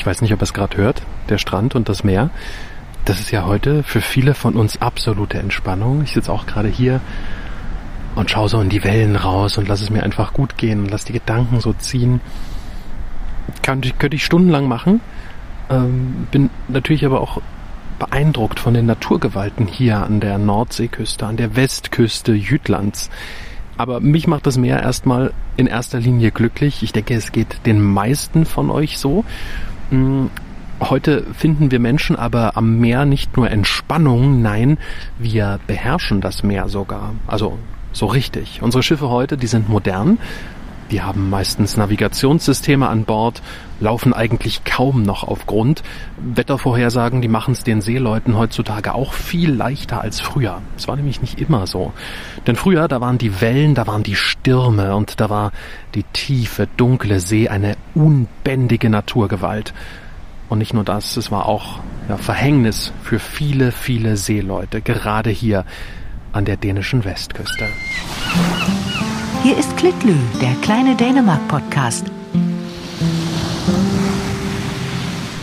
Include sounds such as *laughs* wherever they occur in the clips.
Ich weiß nicht, ob ihr es gerade hört, der Strand und das Meer. Das ist ja heute für viele von uns absolute Entspannung. Ich sitze auch gerade hier und schaue so in die Wellen raus und lasse es mir einfach gut gehen und lasse die Gedanken so ziehen. Könnte, könnte ich stundenlang machen. Ähm, bin natürlich aber auch beeindruckt von den Naturgewalten hier an der Nordseeküste, an der Westküste Jütlands. Aber mich macht das Meer erstmal in erster Linie glücklich. Ich denke, es geht den meisten von euch so. Hm, heute finden wir Menschen aber am Meer nicht nur Entspannung, nein, wir beherrschen das Meer sogar. Also so richtig. Unsere Schiffe heute, die sind modern. Die haben meistens Navigationssysteme an Bord, laufen eigentlich kaum noch auf Grund. Wettervorhersagen, die machen es den Seeleuten heutzutage auch viel leichter als früher. Es war nämlich nicht immer so. Denn früher, da waren die Wellen, da waren die Stürme und da war die tiefe, dunkle See eine unbändige Naturgewalt. Und nicht nur das, es war auch ja, Verhängnis für viele, viele Seeleute, gerade hier an der dänischen Westküste. Hier ist Klitlü, der kleine Dänemark-Podcast.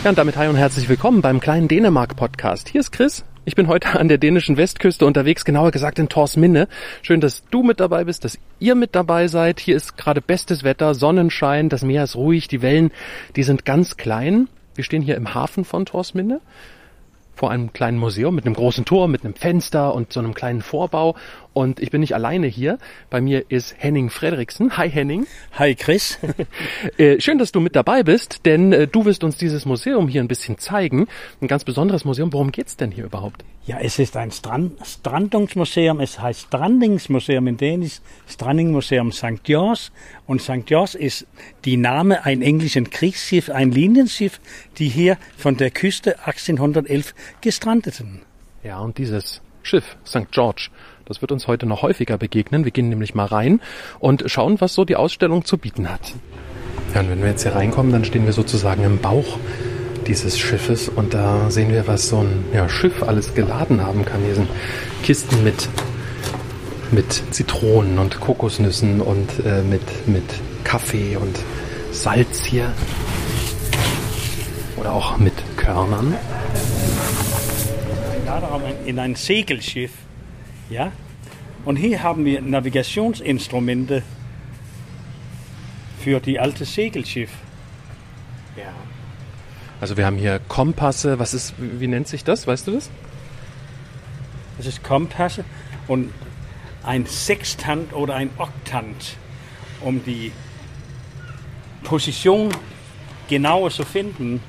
Ja, und damit hi und herzlich willkommen beim kleinen Dänemark-Podcast. Hier ist Chris. Ich bin heute an der dänischen Westküste unterwegs, genauer gesagt in Torsminne. Schön, dass du mit dabei bist, dass ihr mit dabei seid. Hier ist gerade bestes Wetter, Sonnenschein, das Meer ist ruhig, die Wellen, die sind ganz klein. Wir stehen hier im Hafen von Torsminne vor einem kleinen Museum mit einem großen Tor, mit einem Fenster und so einem kleinen Vorbau. Und ich bin nicht alleine hier. Bei mir ist Henning Frederiksen. Hi Henning. Hi Chris. *laughs* Äh, schön, dass du mit dabei bist, denn äh, du wirst uns dieses Museum hier ein bisschen zeigen. Ein ganz besonderes Museum. Worum geht's denn hier überhaupt? Ja, es ist ein Strand Strandungsmuseum. Es heißt Strandingsmuseum in Dänisch. Strandingmuseum St. George. Und St. George ist die Name ein englischen Kriegsschiff, ein Linienschiff, die hier von der Küste 1811 gestrandeten. Ja, und dieses Schiff, St. George, das wird uns heute noch häufiger begegnen. Wir gehen nämlich mal rein und schauen, was so die Ausstellung zu bieten hat. Ja, und wenn wir jetzt hier reinkommen, dann stehen wir sozusagen im Bauch dieses Schiffes und da sehen wir, was so ein ja, Schiff alles geladen haben kann. Hier sind Kisten mit, mit Zitronen und Kokosnüssen und äh, mit, mit Kaffee und Salz hier. Oder auch mit Körnern. In ein Segelschiff, ja. Und hier haben wir Navigationsinstrumente für die alte Segelschiff. Ja. Also wir haben hier Kompasse. Was ist, wie nennt sich das? Weißt du das? Das ist Kompasse und ein Sextant oder ein Oktant, um die Position genauer zu finden.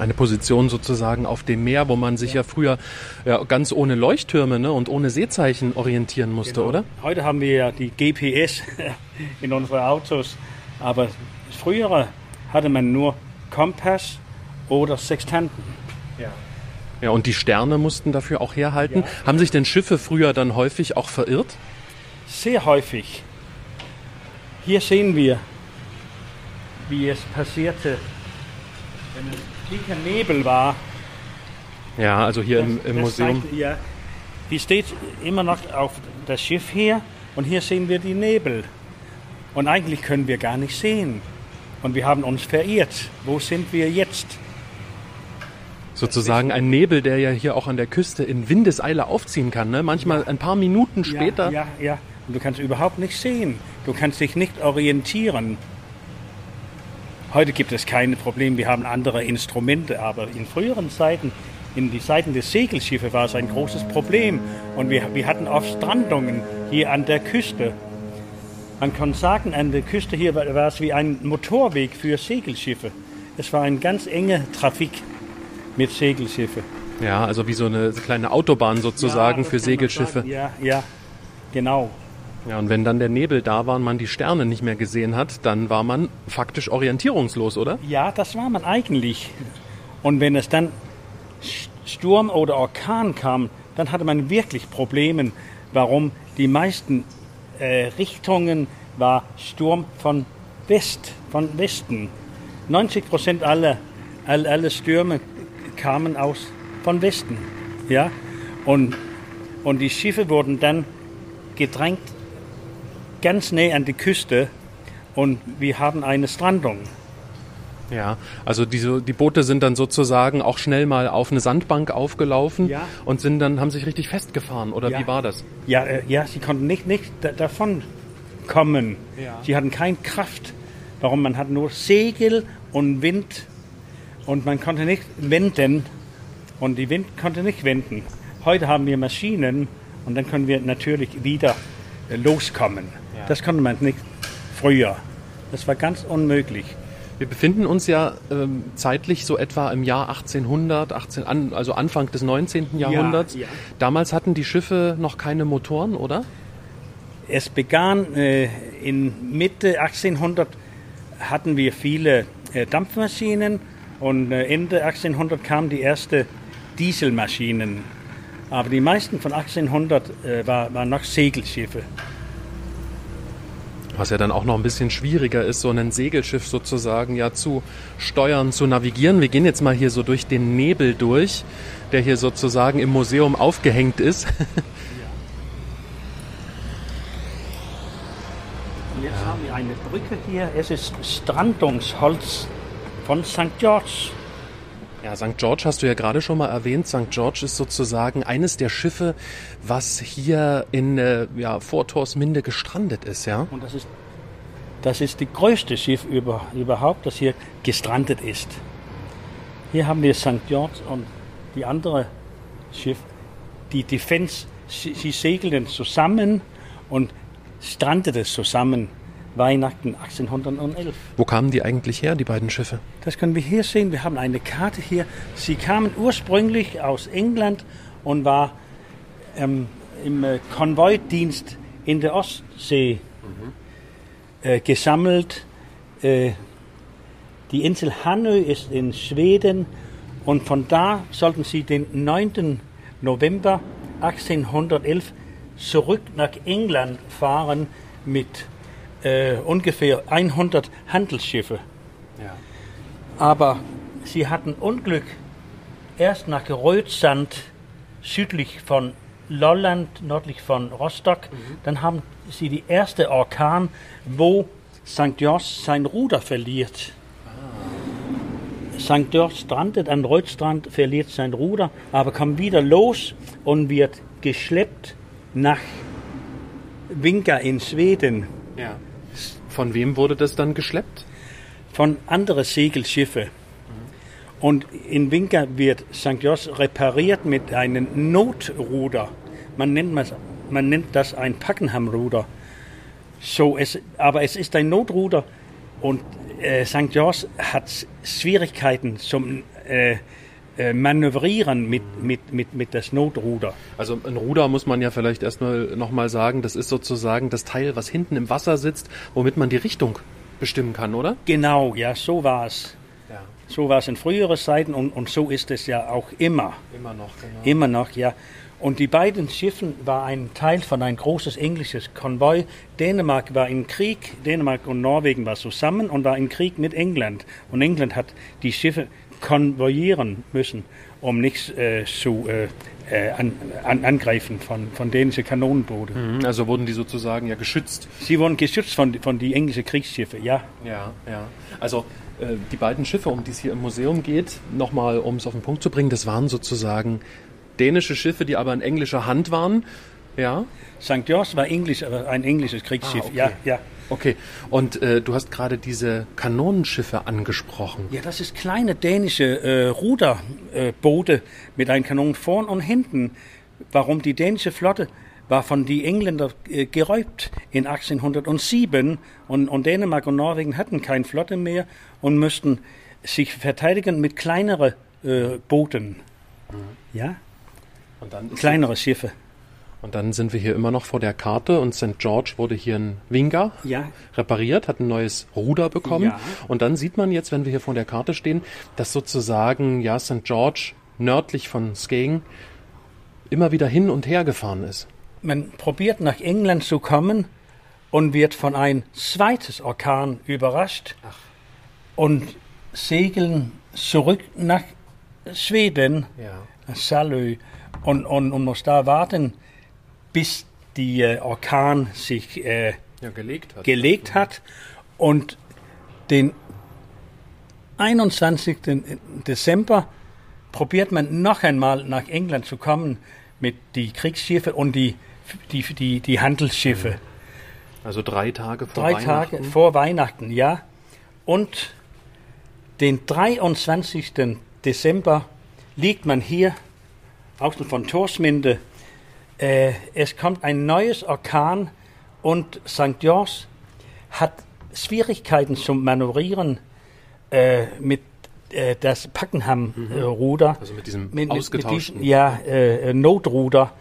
Eine Position sozusagen auf dem Meer, wo man sich ja, ja früher ja, ganz ohne Leuchttürme ne, und ohne Seezeichen orientieren musste, genau. oder? Heute haben wir ja die GPS *laughs* in unseren Autos, aber früher hatte man nur Kompass oder Sextanten. Ja. Ja, und die Sterne mussten dafür auch herhalten. Ja. Haben sich denn Schiffe früher dann häufig auch verirrt? Sehr häufig. Hier sehen wir, wie es passierte, wenn es dicker Nebel war. Ja, also hier das, im, im Museum. Ja, die steht immer noch auf das Schiff hier und hier sehen wir die Nebel. Und eigentlich können wir gar nicht sehen. Und wir haben uns verirrt. Wo sind wir jetzt? Sozusagen ein Nebel, der ja hier auch an der Küste in Windeseile aufziehen kann. Ne? Manchmal ein paar Minuten später. Ja, ja, ja. Und du kannst überhaupt nicht sehen. Du kannst dich nicht orientieren. Heute gibt es keine Probleme. Wir haben andere Instrumente. Aber in früheren Zeiten, in die Zeiten des Segelschiffes, war es ein großes Problem. Und wir, wir hatten oft Strandungen hier an der Küste. Man kann sagen, an der Küste hier war, war es wie ein Motorweg für Segelschiffe. Es war ein ganz enger Trafik mit Segelschiffen. Ja, also wie so eine kleine Autobahn sozusagen ja, für Segelschiffe. Ja, ja, genau. Ja, und wenn dann der Nebel da war und man die Sterne nicht mehr gesehen hat, dann war man faktisch orientierungslos, oder? Ja, das war man eigentlich. Und wenn es dann Sturm oder Orkan kam, dann hatte man wirklich Probleme, warum die meisten äh, Richtungen war Sturm von West, von Westen. 90 Prozent aller, all, aller Stürme kamen aus von Westen, ja. Und, und die Schiffe wurden dann gedrängt ganz näher an die Küste und wir haben eine Strandung. Ja, also diese, die Boote sind dann sozusagen auch schnell mal auf eine Sandbank aufgelaufen Ja. und sind dann, haben sich richtig festgefahren, oder Ja. wie war das? Ja, äh, ja sie konnten nicht, nicht da, davon kommen. Ja. Sie hatten keine Kraft. Warum? Man hat nur Segel und Wind und man konnte nicht wenden und die Wind konnte nicht wenden. Heute haben wir Maschinen und dann können wir natürlich wieder äh, loskommen. Ja. Das konnte man nicht früher. Das war ganz unmöglich. Wir befinden uns ja ähm, zeitlich so etwa im Jahr 1800, 18, an, also Anfang des 19. Jahrhunderts. ja. Damals hatten die Schiffe noch keine Motoren, oder? Es begann äh, in Mitte 1800 hatten wir viele äh, Dampfmaschinen und äh, Ende 1800 kamen die ersten Dieselmaschinen. Aber die meisten von 1800 äh, war, waren noch Segelschiffe. Was ja dann auch noch ein bisschen schwieriger ist, so ein Segelschiff sozusagen ja zu steuern, zu navigieren. Wir gehen jetzt mal hier so durch den Nebel durch, der hier sozusagen im Museum aufgehängt ist. Und jetzt haben wir eine Brücke hier. Es ist Strandungsholz von St. George. Ja, St. George hast du ja gerade schon mal erwähnt. St. George ist sozusagen eines der Schiffe, was hier in äh, ja, Vortorsminde gestrandet ist, ja? Und das ist, das ist die größte Schiff über, überhaupt, das hier gestrandet ist. Hier haben wir St. George und die andere Schiff, die Defense. Sie, sie segelten zusammen und strandeten zusammen Weihnachten 1811. Wo kamen die eigentlich her, die beiden Schiffe? Das können wir hier sehen. Wir haben eine Karte hier. Sie kamen ursprünglich aus England und war ähm, im äh, Konvoidienst in der Ostsee äh, gesammelt. Äh, die Insel Hanö ist in Schweden und von da sollten sie den 9. November 1811 zurück nach England fahren mit äh, ungefähr 100 Handelsschiffe. Ja. Aber sie hatten Unglück erst nach Rötsand südlich von Lolland, nördlich von Rostock. Dann haben sie die erste Orkan, wo St. George sein Ruder verliert. St. George strandet an Rötstrand, verliert sein Ruder, aber kommt wieder los und wird geschleppt nach Vinka in Schweden. ja. Von wem wurde das dann geschleppt? von anderen Segelschiffe. Und in Winker wird St. George repariert mit einem Notruder. Man nennt, man, man nennt das ein Packenham-Ruder. So, es, aber es ist ein Notruder und äh, St. George hat Schwierigkeiten zum äh, äh, Manövrieren mit, mit, mit, mit das Notruder. Also ein Ruder muss man ja vielleicht erstmal nochmal sagen, das ist sozusagen das Teil, was hinten im Wasser sitzt, womit man die Richtung bestimmen kann, oder? Genau, ja, so war es. Ja, So war es in früheren Zeiten und, und so ist es ja auch immer. immer noch, genau. Immer noch, ja. Und die beiden Schiffen war ein Teil von ein großes englisches Konvoi. Dänemark war im Krieg, Dänemark und Norwegen war zusammen und war im Krieg mit England. Und England hat die Schiffe konvoyieren müssen, um nichts äh, zu äh, äh, an, an, angreifen von, von dänischen Kanonenbooten. Mhm, Also wurden die sozusagen ja geschützt. Sie wurden geschützt von, von die englischen Kriegsschiffe, ja. Ja, ja. Also äh, die beiden Schiffe, um die es hier im Museum geht, nochmal, um es auf den Punkt zu bringen, das waren sozusagen dänische Schiffe, die aber in englischer Hand waren. Ja, St. George war Englisch, aber ein englisches Kriegsschiff, Ah, okay. ja, ja. Okay. Und äh, du hast gerade diese Kanonenschiffe angesprochen. Ja, das ist kleine dänische äh, Ruderboote äh, mit einem Kanon vorn und hinten. Warum die dänische Flotte war von den Engländern äh, geräubt in 1807 und, und Dänemark und Norwegen hatten keine Flotte mehr und mussten sich verteidigen mit kleineren äh, Booten. Ja, Und dann, kleinere Schiffe. Und dann sind wir hier immer noch vor der Karte und St. George wurde hier in Winga Ja. repariert, hat ein neues Ruder bekommen. Ja. Und dann sieht man jetzt, wenn wir hier vor der Karte stehen, dass sozusagen ja St. George nördlich von Skagen immer wieder hin und her gefahren ist. Man probiert nach England zu kommen und wird von einem zweites Orkan überrascht und segeln zurück nach Schweden, Ja. Salö, und, und, und muss da warten, bis die äh, Orkan sich äh, Ja, gelegt hat. gelegt hat und den 21. Dezember probiert man noch einmal nach England zu kommen mit die Kriegsschiffe und die, die, die, die Handelsschiffe. Also drei Tage vor Drei Weihnachten. Tage vor Weihnachten, ja. Und den 23. Dezember liegt man hier außen von Torsminde. Äh, es kommt ein neues Orkan und St. George hat Schwierigkeiten zum Manövrieren äh, mit äh, das Packenham-Ruder. Also mit diesem mit, mit, mit ausgetauschten. diesem, ja, äh, Notruder.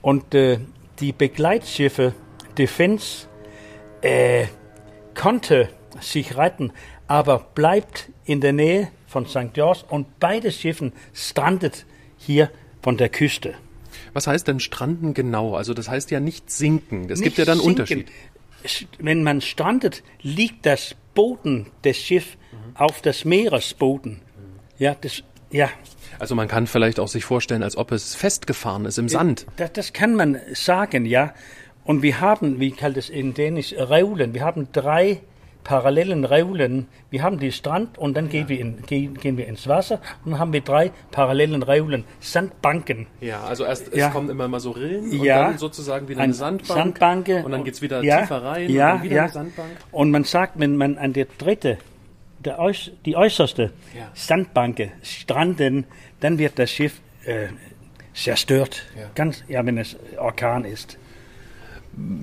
Und äh, die Begleitschiffe Defense äh, konnte sich retten, aber bleibt in der Nähe von St. George und beide Schiffen strandet hier von der Küste. Was heißt denn stranden genau? Also das heißt ja nicht sinken. Das gibt ja dann sinken. Unterschied. Sch- Wenn man strandet, liegt das Boden des Schiffs auf das Meeresboden. Ja, das, ja, Also man kann vielleicht auch sich vorstellen, als ob es festgefahren ist im Sand. Das, das kann man sagen, ja. Und wir haben, wie kalt es in Dänisch, Reulen. Wir haben drei parallelen Reulen. Wir haben die Strand und dann gehen, wir in, gehen, gehen wir ins Wasser und dann haben wir drei parallelen Reulen, Sandbanken. Ja, also erst es kommen immer mal so Rillen und dann sozusagen wieder Ein eine Sandbank. Sandbanke. Und dann geht's wieder Ja, tiefer rein und dann wieder eine Sandbank. Und man sagt, wenn man an der dritte, der äuß die äußerste Ja. Sandbanke stranden, dann wird das Schiff äh, zerstört. Ja. Ganz, ja, wenn es Orkan ist.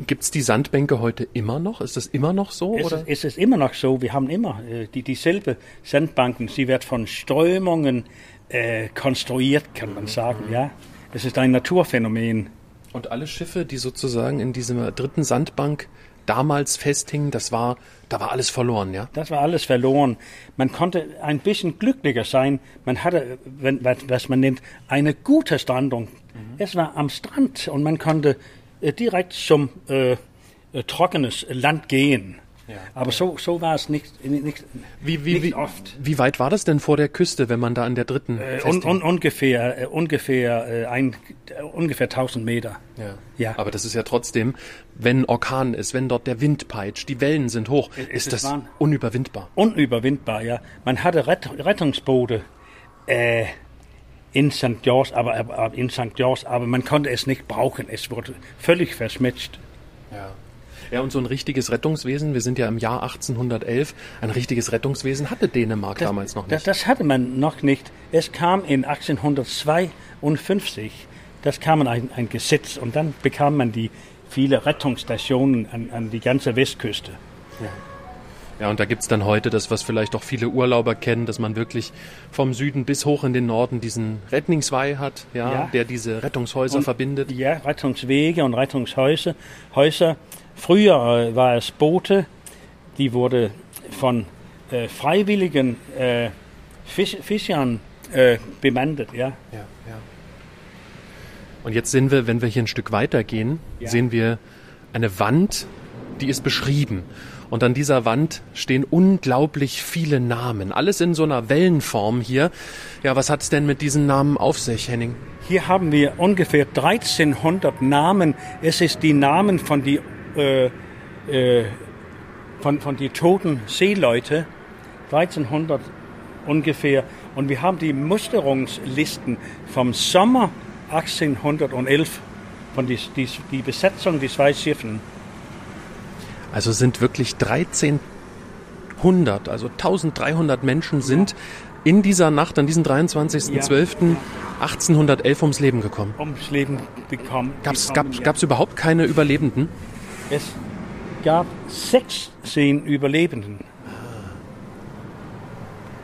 Gibt's die Sandbänke heute immer noch? Ist das immer noch so? Es oder? ist, es ist immer noch so, wir haben immer äh, die, dieselbe Sandbanken. Sie wird von Strömungen äh, konstruiert, kann man sagen. Ja, Es ist ein Naturphänomen. Und alle Schiffe, die sozusagen in dieser dritten Sandbank damals festhingen, das war, da war alles verloren, ja? Das war alles verloren. Man konnte ein bisschen glücklicher sein. Man hatte, wenn, was, man nennt, eine gute Strandung. Es war am Strand und man konnte direkt zum äh, äh, trockenes Land gehen. Ja. Aber so, so war es nicht, nicht, Wie, wie, nicht wie, oft. wie weit war das denn vor der Küste, wenn man da an der dritten Äh, un, un, ungefähr, äh, ungefähr, äh, ein, äh, ungefähr 1000 Meter. Ja. Ja. Aber das ist ja trotzdem, wenn Orkan ist, wenn dort der Wind peitscht, die Wellen sind hoch, Es ist ist das unüberwindbar. Unüberwindbar, ja. Man hatte Rett, Rettungsboote äh, in St. George, aber, aber in St. George, aber man konnte es nicht brauchen. Es wurde völlig verschmetscht. Ja. Ja, und so ein richtiges Rettungswesen, wir sind ja im Jahr 1811, ein richtiges Rettungswesen hatte Dänemark damals noch Das, nicht. das hatte man noch nicht. Es kam in 1852, das kam ein, ein Gesetz und dann bekam man die viele Rettungsstationen an, an die ganze Westküste. Ja, und da gibt's dann heute das, was vielleicht auch viele Urlauber kennen, dass man wirklich vom Süden bis hoch in den Norden diesen Rettungsweih hat, ja, Ja. der diese Rettungshäuser Und- verbindet. Ja, Rettungswege und Rettungshäuser. Häuser. Früher äh, war es Boote, die wurde von äh, freiwilligen äh, Fisch, Fischern äh, bemannt. Ja. Ja, ja. Und jetzt sehen wir, wenn wir hier ein Stück weiter gehen, Ja. sehen wir eine Wand, die ist beschrieben. Und an dieser Wand stehen unglaublich viele Namen. Alles in so einer Wellenform hier. Ja, was hat's denn mit diesen Namen auf sich, Henning? Hier haben wir ungefähr 1300 Namen. Es ist die Namen von die äh, äh, von, von die toten Seeleute. 1300 ungefähr. Und wir haben die Musterungslisten vom Sommer 1811 von die, die, die Besetzung des zwei Schiffen. Also sind wirklich 1300, also 1300 Menschen sind in dieser Nacht, an diesem 23.12.1811 ums Leben gekommen. ums Leben bekommen. Gab's, gekommen, gab, ja. gab's überhaupt keine Überlebenden? Es gab 16 Überlebenden.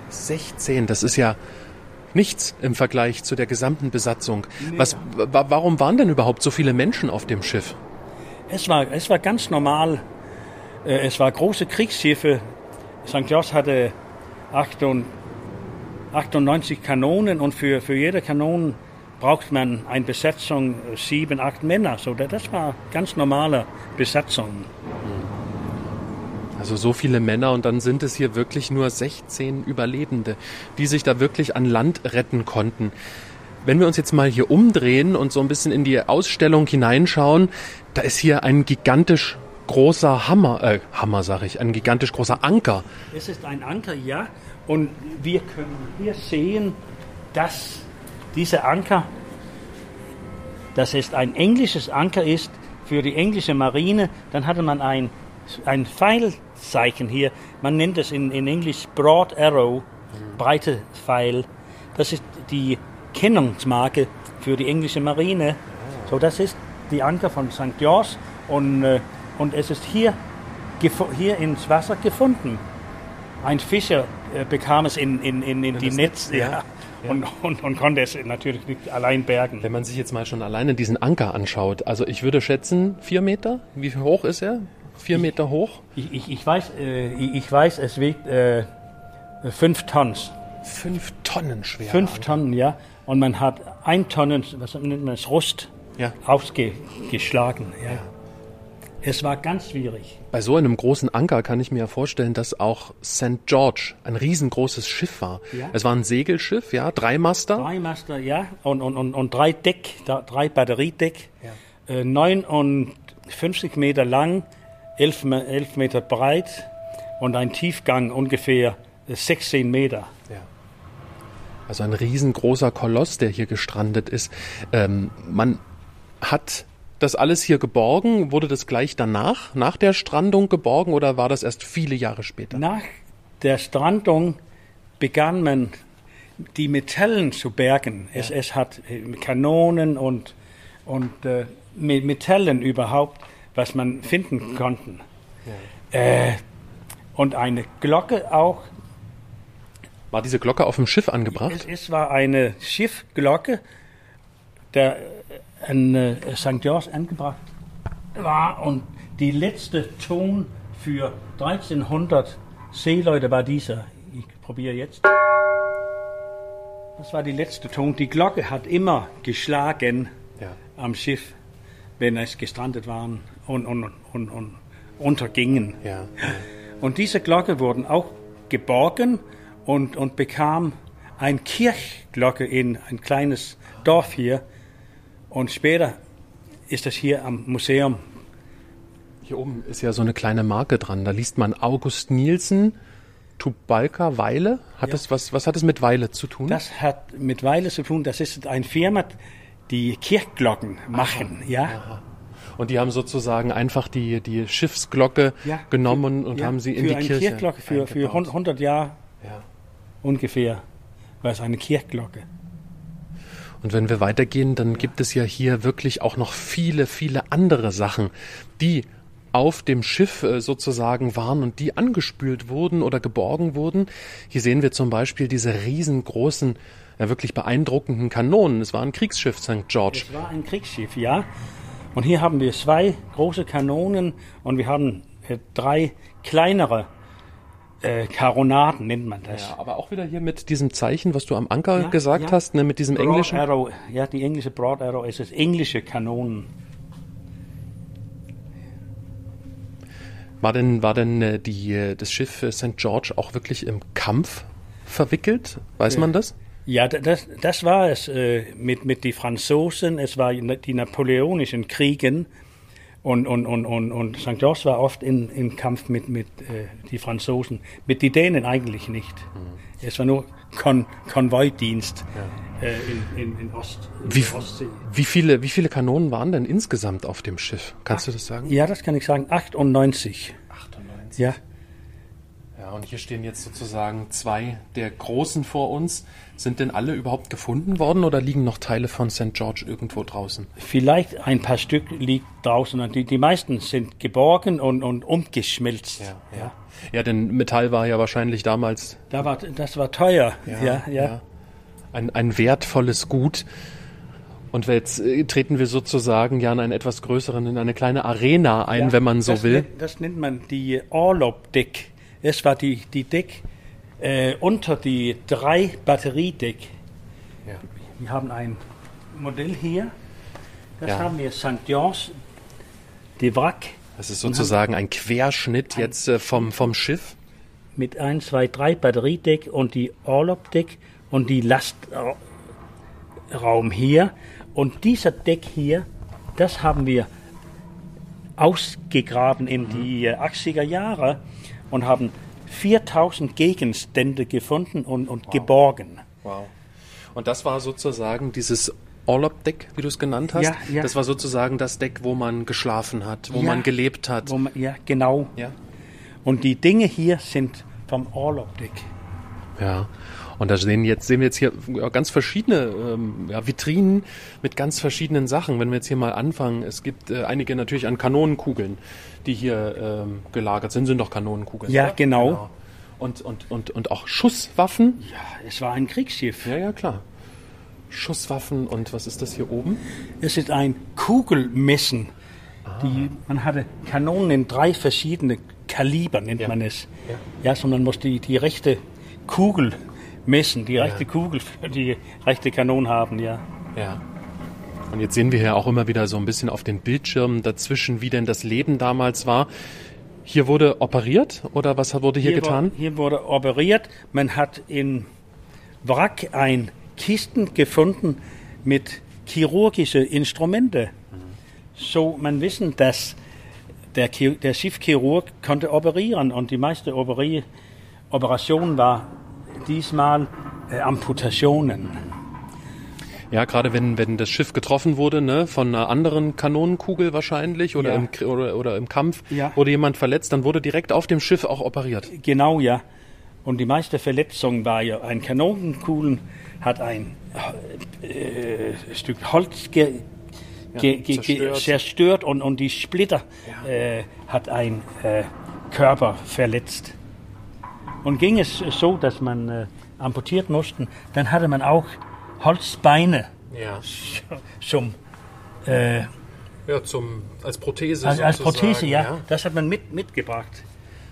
16, das ist ja nichts im Vergleich zu der gesamten Besatzung. Was, wa- warum waren denn überhaupt so viele Menschen auf dem Schiff? Es war, es war ganz normal. Äh, Es war große Kriegsschiffe. St. George hatte 98 98 Kanonen und für, für jede Kanone braucht man eine Besetzung äh, sieben, acht Männer. So, da- das war ganz normale Besatzung. Also so viele Männer und dann sind es hier wirklich nur 16 Überlebende, die sich da wirklich an Land retten konnten. Wenn wir uns jetzt mal hier umdrehen und so ein bisschen in die Ausstellung hineinschauen, da ist hier ein gigantisch großer Hammer, äh, Hammer sag ich, ein gigantisch großer Anker. Es ist ein Anker, ja. Und wir können hier sehen, dass dieser Anker, dass es ein englisches Anker ist für die englische Marine. Dann hatte man ein, ein Pfeilzeichen hier. Man nennt es in, in Englisch Broad Arrow, breite Pfeil. Das ist die Kennungsmarke für die englische Marine. So, das ist die Anker von St. George und, äh, und es ist hier, hier ins Wasser gefunden. Ein Fischer äh, bekam es in, in, in, in die Netz ja. ja, Und, und, und konnte es natürlich nicht allein bergen. Wenn man sich jetzt mal schon alleine diesen Anker anschaut, also ich würde schätzen, vier Meter? Wie hoch ist er? Vier Meter hoch? Ich, ich, ich, weiß, äh, ich, ich weiß, es wiegt äh, fünf Tons. Fünf Tonnen schwer. Fünf Tonnen, ja. Und man hat ein Tonnen, was nennt man das, Rust Ja. ausgeschlagen. Ja. Es war ganz schwierig. Bei so einem großen Anker kann ich mir ja vorstellen, dass auch St. George ein riesengroßes Schiff war. Ja. Es war ein Segelschiff, ja, drei Master. Drei Master, ja, und, und, und, und drei Deck, drei Batteriedeck, äh, 59 Meter lang, 11, Me- 11 Meter breit und ein Tiefgang ungefähr äh, 16 Meter. Also ein riesengroßer Koloss, der hier gestrandet ist. Ähm, man hat das alles hier geborgen. Wurde das gleich danach, nach der Strandung geborgen oder war das erst viele Jahre später? Nach der Strandung begann man die Metallen zu bergen. Es, es hat äh, Kanonen und, und äh, Me- Metallen überhaupt, was man finden konnten. Äh, und eine Glocke auch. War diese Glocke auf dem Schiff Es, angebracht? es war eine Schiffglocke, der an äh, St. George angebracht war. Und die letzte Ton für 1300 Seeleute war dieser. Ich probiere jetzt. Das war die letzte Ton. Die Glocke hat immer geschlagen Ja. am Schiff, wenn es gestrandet waren und, und, und, und untergingen. Ja. Und diese Glocke wurden auch geborgen und, und bekam eine Kirchglocke in ein kleines Dorf hier. Und später ist das hier am Museum. Hier oben ist ja so eine kleine Marke dran. Da liest man August Nielsen, Tubalka Weile. Hat das was, was hat es mit Weile zu tun? Das hat mit Weile zu tun. Das ist eine Firma, die Kirchglocken machen. Ja? Und die haben sozusagen einfach die, die Schiffsglocke ja genommen für- und ja, haben sie in für die eine Kirche Kirchglocke für, für eingebaut. 100 Jahre Ja. ungefähr war es eine Kirchglocke. Und wenn wir weitergehen, dann gibt es ja hier wirklich auch noch viele, viele andere Sachen, die auf dem Schiff äh, sozusagen waren und die angespült wurden oder geborgen wurden. Hier sehen wir zum Beispiel diese riesengroßen, ja wirklich beeindruckenden Kanonen. Es war ein Kriegsschiff St. George. Es war ein Kriegsschiff, ja. Und hier haben wir zwei große Kanonen und wir haben äh, drei kleinere äh, Karonaden, nennt man das. Ja, aber auch wieder hier mit diesem Zeichen, was du am Anker Ja, gesagt ja. hast, ne, mit diesem Broad englischen. Arrow, ja, die englische Broad Arrow, es ist englische Kanonen. War denn, war denn äh, die, äh, das Schiff äh, St. George auch wirklich im Kampf verwickelt? Weiß man das? Ja, da- das, das war es äh, mit, mit den Franzosen, es war die napoleonischen Kriegen und, und, und, und, und St. George war oft in, im Kampf mit, mit äh, die Franzosen, mit den Dänen eigentlich nicht. Mhm. Es war nur Kon Konvoidienst äh, in, in, in Ost, in Wie, der Ostsee. wie, viele, wie viele Kanonen waren denn insgesamt auf dem Schiff? Kannst du das sagen? Ja, das kann ich sagen, 98. 98. Ja, Ja, und hier stehen jetzt sozusagen zwei der großen vor uns. Sind denn alle überhaupt gefunden worden oder liegen noch Teile von St. George irgendwo draußen? vielleicht ein paar Stück liegt draußen. Die, die meisten sind geborgen und, und umgeschmelzt. ja. Ja, denn Metall war ja wahrscheinlich damals Da war, das war teuer. Ja, ja. Ein, ein wertvolles Gut. Und jetzt äh, treten wir sozusagen ja in einen etwas größeren, in eine kleine Arena ein, Ja, wenn man so das will. Nennt, das nennt man die Orlob-Deck. Es war die, die Deck äh, unter die drei Batteriedeck. Ja. Wir haben ein Modell hier. Das Ja. haben wir St. George, die Wrack Das ist sozusagen ein Querschnitt jetzt äh, vom, vom Schiff. mit 1, 2, 3 Batteriedeck und die Orlob-Deck und die Lastraum hier. Und dieser Deck hier, das haben wir ausgegraben in die äh, 80er Jahre und haben 4000 Gegenstände gefunden und, und geborgen. Wow. Und das war sozusagen dieses Orlop-Deck, wie du es genannt hast. Ja, ja. Das war sozusagen das Deck, wo man geschlafen hat, wo Ja. man gelebt hat. Man, ja, genau. Ja. Und die Dinge hier sind vom Orlop-Deck. Ja. Und da sehen, jetzt, sehen wir jetzt hier ganz verschiedene ähm, ja, Vitrinen mit ganz verschiedenen Sachen. Wenn wir jetzt hier mal anfangen, es gibt äh, einige natürlich an Kanonenkugeln, die hier ähm, gelagert sind. Sind doch Kanonenkugeln. Ja, oder? genau. Und, und, und, und auch Schusswaffen. Ja, es war ein Kriegsschiff. Ja, ja, klar. Schusswaffen und was ist das hier oben? Es ist ein Kugelmessen. Die, man hatte Kanonen in drei verschiedene Kaliber, nennt Ja. man es. Ja. Ja, so man muss die, die rechte Kugel messen, die rechte Kugel für die rechte Kanone haben, ja. Ja. Und jetzt sehen wir hier auch immer wieder so ein bisschen auf den Bildschirmen dazwischen, wie denn das Leben damals war. Hier wurde operiert oder was wurde hier, getan? Wurde, hier wurde operiert. Man hat in Wrack ein Kisten gefunden mit chirurgischen Instrumente. So man wissen, dass der, der Schiffchirurg konnte operieren und die meiste Operi Operation war diesmal äh, Amputationen. Ja, gerade wenn, wenn das Schiff getroffen wurde, ne, von einer anderen Kanonenkugel wahrscheinlich oder, Ja. im, oder, oder im Kampf, Ja. wurde jemand verletzt, dann wurde direkt auf dem Schiff auch operiert. Genau, ja. Und die meiste Verletzung war ja, ein Kanonenkugeln hat ein äh, Stück Holz ge, ge, ge, zerstört. zerstört. und, und die Splitter äh, hat ein äh, Körper verletzt. Und ging es so, dass man äh, amputiert mussten, dann hatte man auch Holzbeine Ja. *laughs* zum, äh, Ja, zum, als Prothese als, als Prothese, ja. Das hat man mit, mitgebracht.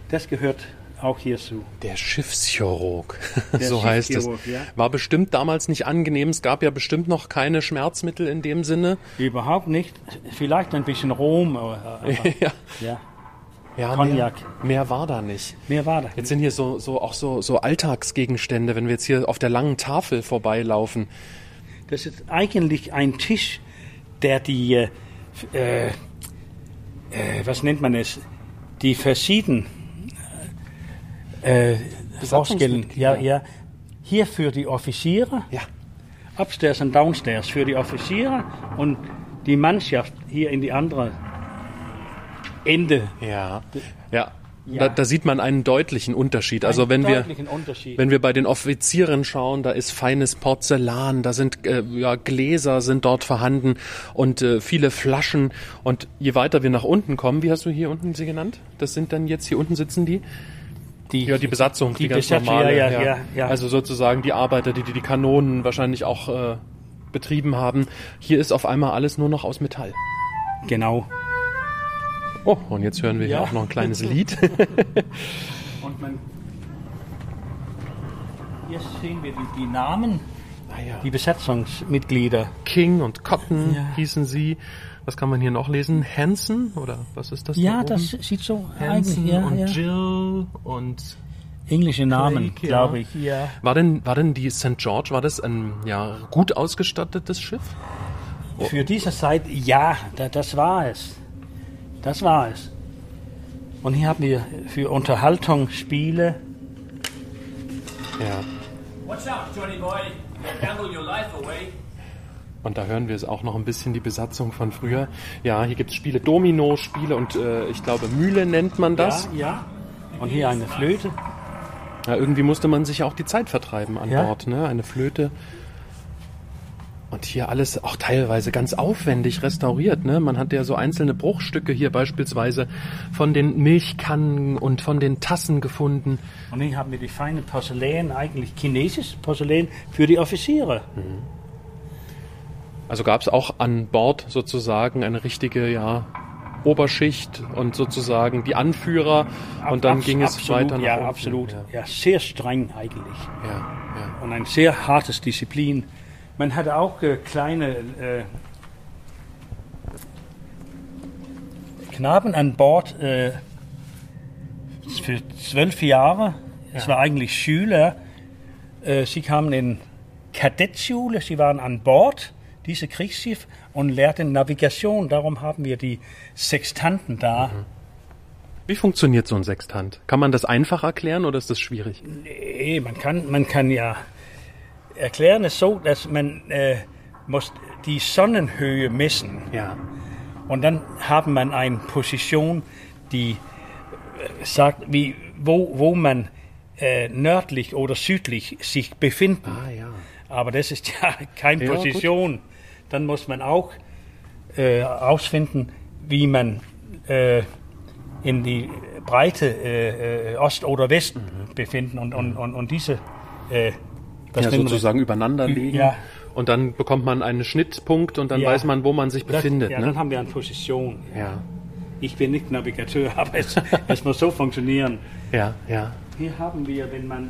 Das gehört auch hierzu. Der Schiffschirurg, *laughs* Der so heißt es. Ja. War bestimmt damals nicht angenehm. Es gab ja bestimmt noch keine Schmerzmittel in dem Sinne. Überhaupt nicht. Vielleicht ein bisschen Rom, aber, aber *laughs* ja. ja, ja Cognac. Mehr, mehr war da nicht. mehr war da. Jetzt sind hier so, so auch so, so Alltagsgegenstände, wenn wir jetzt hier auf der langen Tafel vorbeilaufen. Das ist eigentlich ein Tisch, der die, äh, äh, äh, was nennt man es, die verschiedenen äh, Vorstellen, ja, Besatzungsmitglieder. ja, hier für die Offiziere, Ja. upstairs und downstairs für die Offiziere und die Mannschaft hier in die andere Ende. Ja. Ja. Ja. Da, da sieht man einen deutlichen Unterschied. Also Einen wenn wir, wenn wir bei den Offizieren schauen, da ist feines Porzellan, da sind äh, ja, Gläser sind dort vorhanden und äh, viele Flaschen. Und je weiter wir nach unten kommen, wie hast du hier unten sie genannt? Das sind dann jetzt hier unten sitzen die? die, Ja, die Besatzung, die, Die ganz Besatzung, normale. ja, ja, ja, ja. Also sozusagen die Arbeiter, die die, die Kanonen wahrscheinlich auch äh, betrieben haben. Hier ist auf einmal alles nur noch aus Metall. genau. Oh, und jetzt hören wir hier Ja. auch noch ein kleines Lied. *laughs* Und man, hier sehen wir die, die Namen, ah, ja. die Besatzungsmitglieder. King und Cotton Ja. hießen sie. Was kann man hier noch lesen? Hanson oder was ist das? Ja, da das sieht so Hanson eigentlich, ja, und ja. Jill und Englische Namen, ja. glaube ich. Ja. war denn war denn die St. George war das ein ja gut ausgestattetes Schiff? Für diese Zeit, ja, da, das war es. Das war es. Und hier haben wir für Unterhaltung Spiele. Ja. Watch out, Johnny boy. Your life away. Und da hören wir es auch noch ein bisschen die Besatzung von früher. Ja, hier gibt es Spiele, Domino-Spiele und äh, ich glaube Mühle nennt man das. Ja, ja. Und hier eine Flöte. Ja, irgendwie musste man sich auch die Zeit vertreiben an Ja. Bord, ne? Eine Flöte. Und hier alles auch teilweise ganz aufwendig restauriert, ne? Man hat ja so einzelne Bruchstücke hier beispielsweise von den Milchkannen und von den Tassen gefunden. Und hier haben wir die feine Porzellan, eigentlich chinesisches Porzellan für die Offiziere. Also gab es auch an Bord sozusagen eine richtige, ja, Oberschicht und sozusagen die Anführer und dann Abs- ging es absolut, weiter nach Ja, unten. absolut. Ja, Ja, sehr streng eigentlich. ja, ja. und ein sehr hartes Disziplin. Man hatte auch äh, kleine äh, Knaben an Bord äh, für zwölf Jahre. Es war eigentlich Schüler. Äh, sie kamen in Kadettschule, sie waren an Bord, dieses Kriegsschiff, und lehrten Navigation. Darum haben wir die Sextanten da. Wie funktioniert so ein Sextant? Kann man das einfach erklären oder ist das schwierig? Nee, man kann, man kann ja erklären es so, dass man äh, muss die Sonnenhöhe messen. Ja. Und dann haben man eine Position, die äh, sagt, wie, wo, wo man äh, nördlich oder südlich sich befinden. Ah ja. Aber das ist ja *laughs* keine Ja, Position. Dann muss man auch äh, herausfinden, wie man äh, in die Breite äh, äh, Ost oder West befinden. Und, und, und, und diese äh, das ja, sozusagen übereinander liegen. Ja. Und dann bekommt man einen Schnittpunkt und dann Ja. weiß man, wo man sich das, befindet. Ja, dann ne? haben wir eine Position. ja. Ich bin nicht Navigateur, *laughs* aber es, es muss so funktionieren. ja, ja. Hier haben wir, wenn man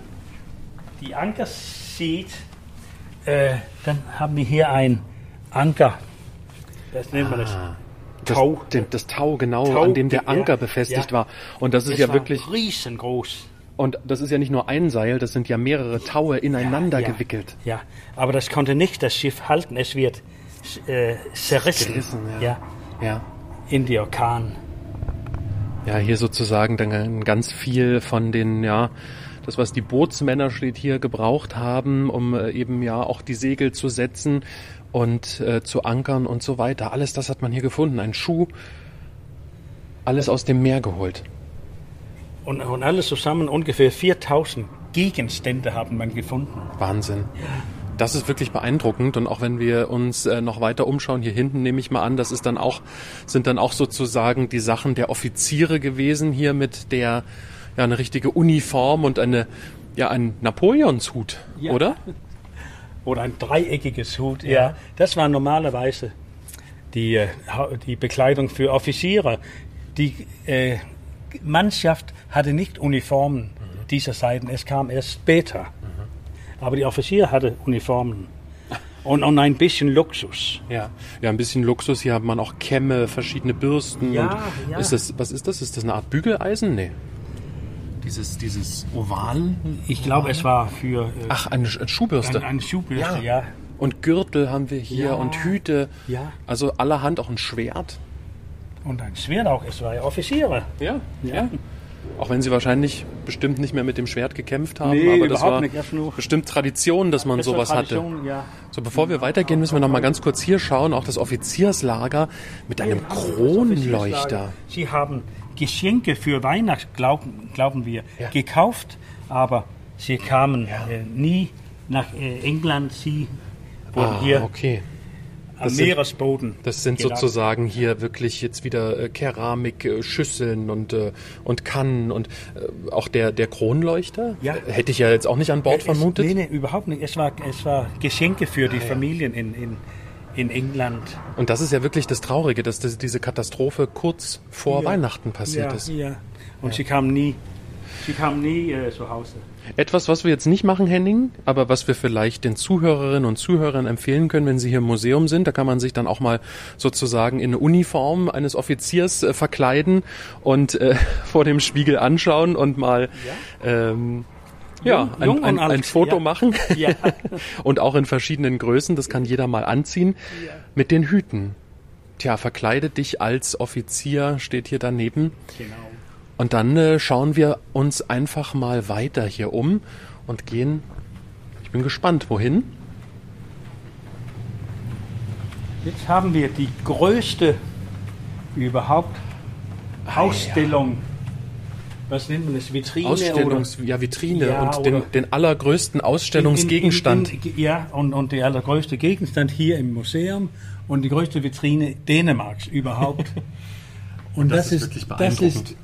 die Anker sieht, äh, dann haben wir hier ein Anker. Das nennt man das. Ah, Das, Tau. den, das Tau, genau, Tau, an dem der ja, Anker befestigt ja. war. Und das ist Das ja war wirklich, riesengroß. Und das ist ja nicht nur ein Seil, das sind ja mehrere Taue ineinander ja, gewickelt. Ja, aber das konnte nicht das Schiff halten. Es wird äh, zerrissen. Gerissen, ja. Ja. in die Orkan. Ja, hier sozusagen dann ganz viel von den, ja, das, was die Bootsmänner steht hier gebraucht haben, um äh, eben ja auch die Segel zu setzen und äh, zu ankern und so weiter. Alles das hat man hier gefunden. Ein Schuh, alles aus dem Meer geholt. Und, und alles zusammen ungefähr 4000 Gegenstände haben man gefunden. Wahnsinn. Das ist wirklich beeindruckend und auch wenn wir uns äh, noch weiter umschauen, hier hinten nehme ich mal an, das ist dann auch, sind dann auch sozusagen die Sachen der Offiziere gewesen hier mit der, ja, eine richtige Uniform und eine, ja, ein Napoleonshut, Ja. oder? *laughs* Oder ein dreieckiges Hut. Ja, das war normalerweise die, äh, die Bekleidung für Offiziere. Die äh, Mannschaft hatte nicht Uniformen dieser Seiten. Es kam erst später. Aber die Offiziere hatten Uniformen. Und, und ein bisschen Luxus. Ja. Ja, ein bisschen Luxus. Hier hat man auch Kämme, verschiedene Bürsten. Ja, und ja. Ist das, was ist das? Ist das eine Art Bügeleisen? Nee. Dieses, dieses Oval? Ich glaube, es war für äh, Ach, eine, Sch- Schuhbürste. eine, eine Schuhbürste, ja. Und Gürtel haben wir hier Ja. und Hüte. Ja. Also allerhand auch ein Schwert. Und ein Schwert auch. Es war ja Offiziere. Ja, Ja. Auch wenn sie wahrscheinlich bestimmt nicht mehr mit dem Schwert gekämpft haben, Nee, aber das war nicht, bestimmt Tradition, dass man sowas hatte. Ja. So, bevor wir weitergehen, müssen wir noch mal ganz kurz hier schauen, auch das Offizierslager mit einem Kronleuchter. Sie haben Geschenke für Weihnachten, glauben, glauben wir, Ja. gekauft, aber sie kamen äh, nie nach äh, England. Sie wurden Ah, hier okay. Am sind- Meeresboden. Das sind gelagert. sozusagen hier wirklich jetzt wieder äh, Keramik, äh, Schüsseln und, äh, und Kannen und äh, auch der, der Kronleuchter. Ja. Hätte ich ja jetzt auch nicht an Bord Es- vermutet. Nee, nee, überhaupt nicht. Es war, es war Geschenke für die Ah, ja. Familien in, in, in England. Und das ist ja wirklich das Traurige, dass das, diese Katastrophe kurz vor Ja. Weihnachten passiert ja, ist. Ja. Und sie kamen nie, sie kamen nie äh, zu Hause. Etwas, was wir jetzt nicht machen, Henning, aber was wir vielleicht den Zuhörerinnen und Zuhörern empfehlen können, wenn sie hier im Museum sind, da kann man sich dann auch mal sozusagen in eine Uniform eines Offiziers äh, verkleiden und äh, *laughs* vor dem Spiegel anschauen und mal ähm, ja, ein, jung ein, ein Foto ja. machen Ja. *laughs* und auch in verschiedenen Größen, das kann jeder mal anziehen, mit den Hüten. Tja, verkleide dich als Offizier, steht hier daneben. Genau. Und dann äh, schauen wir uns einfach mal weiter hier um und gehen. Ich bin gespannt, wohin? Jetzt haben wir die größte überhaupt Ausstellung. Was nennt man das? Vitrine? Ausstellungs, ja, Vitrine Ja, und den, oder- den allergrößten oder Ausstellungsgegenstand. In, in, in, ja, und, und der allergrößte Gegenstand hier im Museum und die größte Vitrine Dänemarks überhaupt. *laughs* Und das ist wirklich das beeindruckend. ist,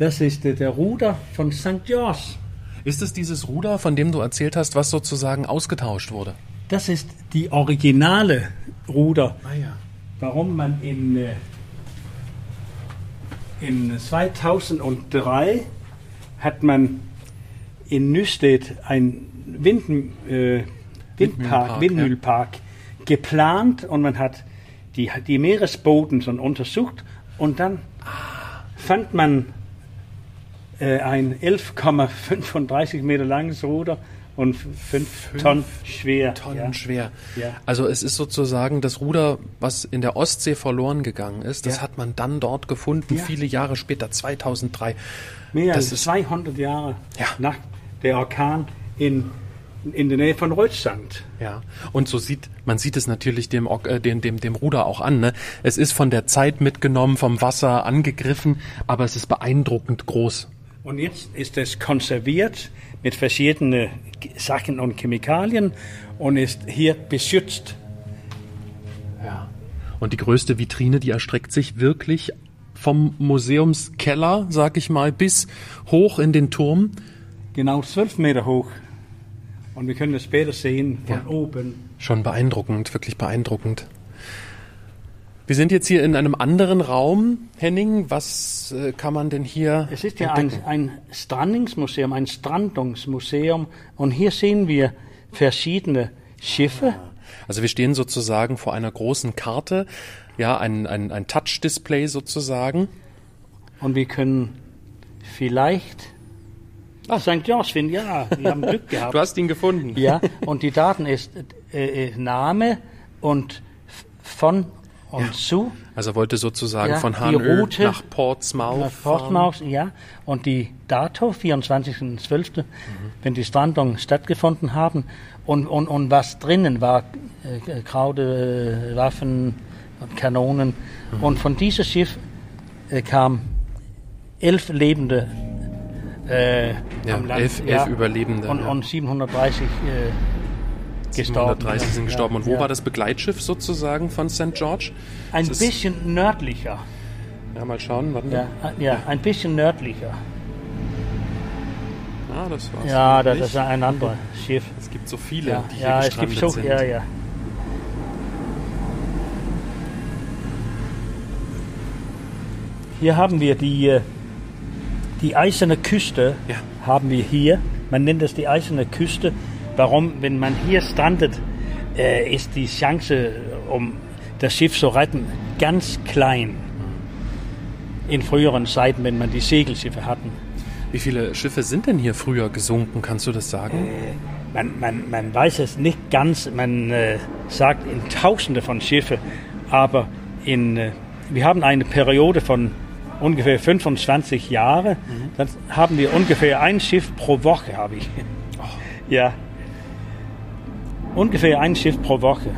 das ist der, der Ruder von St. George. Ist es dieses Ruder, von dem du erzählt hast, was sozusagen ausgetauscht wurde? Das ist die originale Ruder. Ah ja. warum man in, äh, in 2003 hat man in Nüstedt ein Wind, äh, Windmühlenpark, Windpark, Windmühlpark geplant und man hat die, die Meeresboden schon untersucht und dann fand man ein 11,35 Meter langes Ruder und fünf, Tonnen schwer. Tonnen ja. schwer. Ja. Also es ist sozusagen das Ruder, was in der Ostsee verloren gegangen ist, das Ja. hat man dann dort gefunden, viele Jahre später, 2003. Mehr Das als ist- 200 Jahre Ja. nach der Orkan in, in der Nähe von Rötsand. Ja, und so sieht, man sieht es natürlich dem, äh, dem, dem, dem Ruder auch an. Ne? Es ist von der Zeit mitgenommen, vom Wasser angegriffen, aber es ist beeindruckend groß. Und jetzt ist es konserviert mit verschiedenen Sachen und Chemikalien und ist hier beschützt. Ja. Und die größte Vitrine, die erstreckt sich wirklich vom Museumskeller, sag ich mal, bis hoch in den Turm. Genau zwölf Meter hoch. Und wir können es später sehen von Ja. oben. Schon beeindruckend, wirklich beeindruckend. Wir sind jetzt hier in einem anderen Raum. Henning, was äh, kann man denn hier Es ist ja ein, ein Strandingsmuseum, ein Strandungsmuseum. Und hier sehen wir verschiedene Schiffe. Also wir stehen sozusagen vor einer großen Karte, ja, ein, ein, ein Touch-Display sozusagen. Und wir können vielleicht. Ah, St. Josephine, ja, wir haben Glück *laughs* gehabt. Du hast ihn gefunden. Ja, und die Daten ist äh, äh, Name und von und zu. Also er wollte sozusagen Ja, von Hanö nach Portsmouth. Nach fahren. Portsmouth, ja. Und die Dato, 24.12., wenn die Strandungen stattgefunden haben. Und, und, und was drinnen war, äh, Kraude, äh, Waffen, Kanonen. Und von diesem Schiff äh, kam elf Lebende äh, Ja, am Land. elf- elf Überlebende, Und, ja. und 730 äh, gestorben. 730 sind gestorben. Und wo war das Begleitschiff sozusagen von St. George? Ein Das bisschen nördlicher. Ja, mal schauen. Warten. Ja, ja, ein bisschen nördlicher. Ah, das war's. Ja, das ist ein anderes Schiff. Es gibt so viele, Ja, die hier ja es gibt so, sind. ja, ja. Hier haben wir die, äh, die eiserne Küste, Ja. haben wir hier. Man nennt es die eiserne Küste. Warum? Wenn man hier strandet, äh, ist die Chance, um das Schiff zu retten, ganz klein. In früheren Zeiten, wenn man die Segelschiffe hatten. Wie viele Schiffe sind denn hier früher gesunken? Kannst du das sagen? Man, man, man weiß es nicht ganz, man äh, sagt in Tausende von Schiffen, aber in, äh, wir haben eine Periode von ungefähr 25 Jahren, dann haben wir ungefähr ein Schiff pro Woche, habe ich. Ja. Ungefähr ein Schiff pro Woche.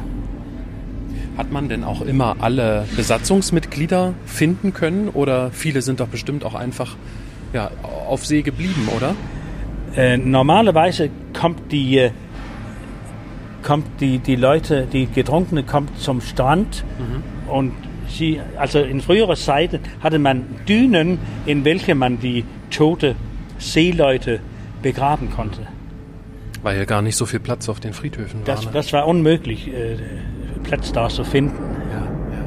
Hat man denn auch immer alle Besatzungsmitglieder finden können? Oder viele sind doch bestimmt auch einfach ja, auf See geblieben, oder? Äh, normalerweise kommt die, äh, kommt die, die Leute, die Getrunkene kommt zum Strand und sie, also in früherer Zeit hatte man Dünen, in welche man die tote Seeleute begraben konnte. Weil ja gar nicht so viel Platz auf den Friedhöfen war. Das, ne? das war unmöglich, äh, Platz da zu finden. Ja, ja.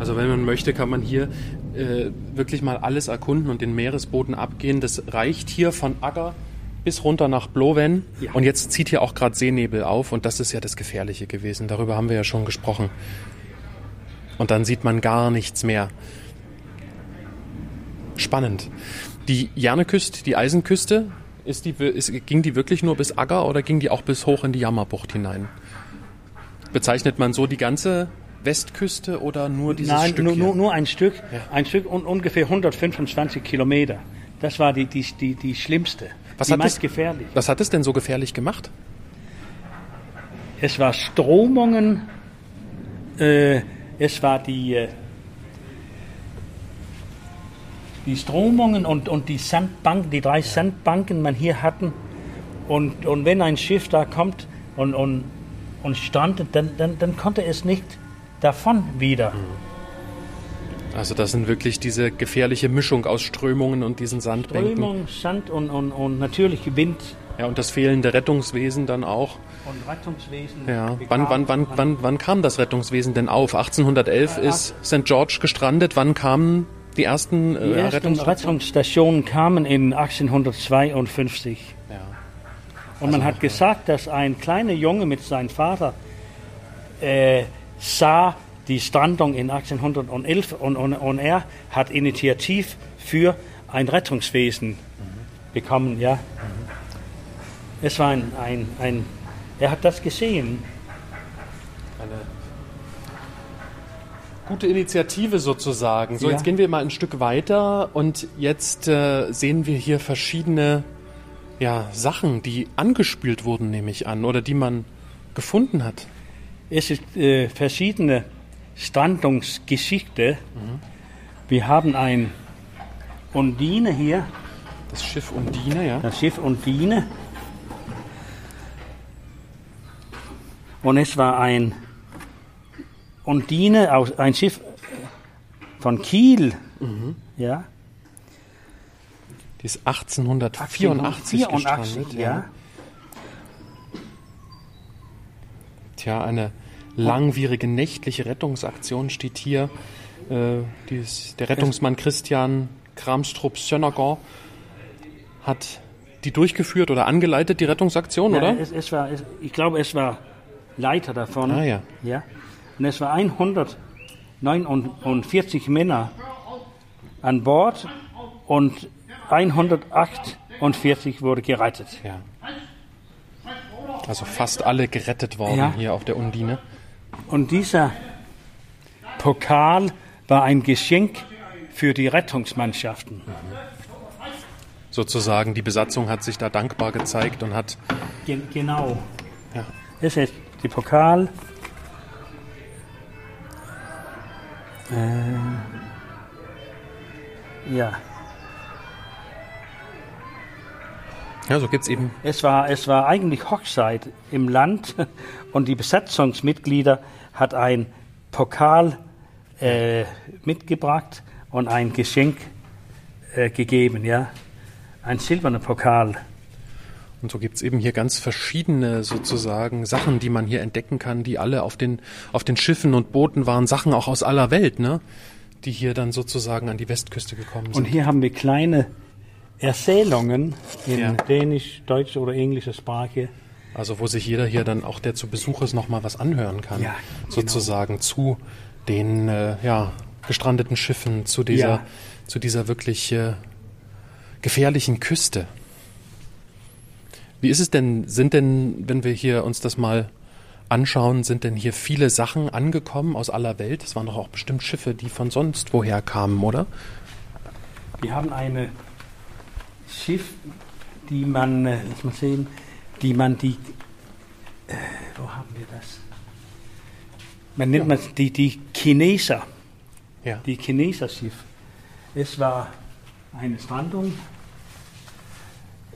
Also wenn man möchte, kann man hier äh, wirklich mal alles erkunden und den Meeresboden abgehen. Das reicht hier von Agger bis runter nach Blowen. Ja. Und jetzt zieht hier auch gerade Seenebel auf und das ist ja das Gefährliche gewesen. Darüber haben wir ja schon gesprochen. Und dann sieht man gar nichts mehr. Spannend. Die Jerneküste, die Eisenküste, ist die, ist, ging die wirklich nur bis Agger oder ging die auch bis hoch in die Jammerbucht hinein? Bezeichnet man so die ganze Westküste oder nur dieses Nein, Stück nur, hier? nur, nur ein Stück, Ja. ein Stück und ungefähr 125 Kilometer. Das war die, die, die, die schlimmste, Was die hat meist das- gefährlich. Was hat es denn so gefährlich gemacht? Es war Stromungen, äh, es war die, äh, die Stromungen und, und die Sandbanken, die drei Sandbanken, man hier hatten. Und, und wenn ein Schiff da kommt und, und, und strandet, dann, dann, dann konnte es nicht davon wieder. Also das sind wirklich diese gefährliche Mischung aus Strömungen und diesen Sandbänken. Strömung, Sand und, und, und natürlich Wind Ja, und das fehlende Rettungswesen dann auch. und Rettungswesen. Ja. Wann, wann, wann, wann, wann kam das Rettungswesen denn auf? 1811 ist St. George gestrandet. Wann kamen die ersten äh, Die ersten Rettungsstationen? Rettungsstationen kamen in 1852. Ja. Und man hat gesagt, dass ein kleiner Junge mit seinem Vater äh, sah die Strandung in 1811 und, und, und er hat Initiativ für ein Rettungswesen bekommen. Ja. Es war ein, ein, ein er hat das gesehen. Gute Initiative sozusagen. So, Ja. jetzt gehen wir mal ein Stück weiter und jetzt äh, sehen wir hier verschiedene ja, Sachen, die angespült wurden, nehme ich an, oder die man gefunden hat. Es ist äh, verschiedene Strandungsgeschichte. Wir haben ein Undine hier, Das Schiff Undine, ja. das Schiff Undine. Und es war ein Undine, aus, ein Schiff von Kiel. Ja, Die ist 1884 gestrandet. ja. Tja, eine langwierige nächtliche Rettungsaktion steht hier. Äh, dies, der Rettungsmann Christian Kramstrup Sönnergård hat die durchgeführt oder angeleitet, die Rettungsaktion, Ja, oder? Es, es war, es, ich glaube, es war Leiter davon. Ah ja. Ja. Und es war 149 Männer an Bord und 148 wurde gerettet. Ja. Also fast alle gerettet worden Ja. hier auf der Undine. Und dieser Pokal war ein Geschenk für die Rettungsmannschaften. Sozusagen, die Besatzung hat sich da dankbar gezeigt und hat Gen genau. Ja. Das ist der Pokal. Äh, ja. Ja, so gibt's eben. Es war, es war eigentlich Hochzeit im Land *laughs* und die Besatzungsmitglieder hat ein Pokal äh, mitgebracht und ein Geschenk äh, gegeben, ja. Ein silberner Pokal. Und so gibt's eben hier ganz verschiedene sozusagen Sachen, die man hier entdecken kann, die alle auf den, auf den Schiffen und Booten waren, Sachen auch aus aller Welt, ne? Die hier dann sozusagen an die Westküste gekommen Und sind. hier haben wir kleine Erzählungen in Ja. Dänisch, Deutsch oder englischer Sprache. Also wo sich jeder hier dann auch, der zu Besuch ist, nochmal was anhören kann. Ja, genau. Sozusagen zu den äh, ja, gestrandeten Schiffen, zu dieser, Ja. zu dieser wirklich äh, gefährlichen Küste. Wie ist es denn, sind denn, wenn wir hier uns das mal anschauen, sind denn hier viele Sachen angekommen aus aller Welt? Es waren doch auch bestimmt Schiffe, die von sonst woher kamen, oder? Wir haben eine Schiff, die man, äh, lass mal sehen, die man die, äh, wo haben wir das? Man nennt man die, die Chineser, Ja. die Chineser-Schiff. Es war eine Strandung,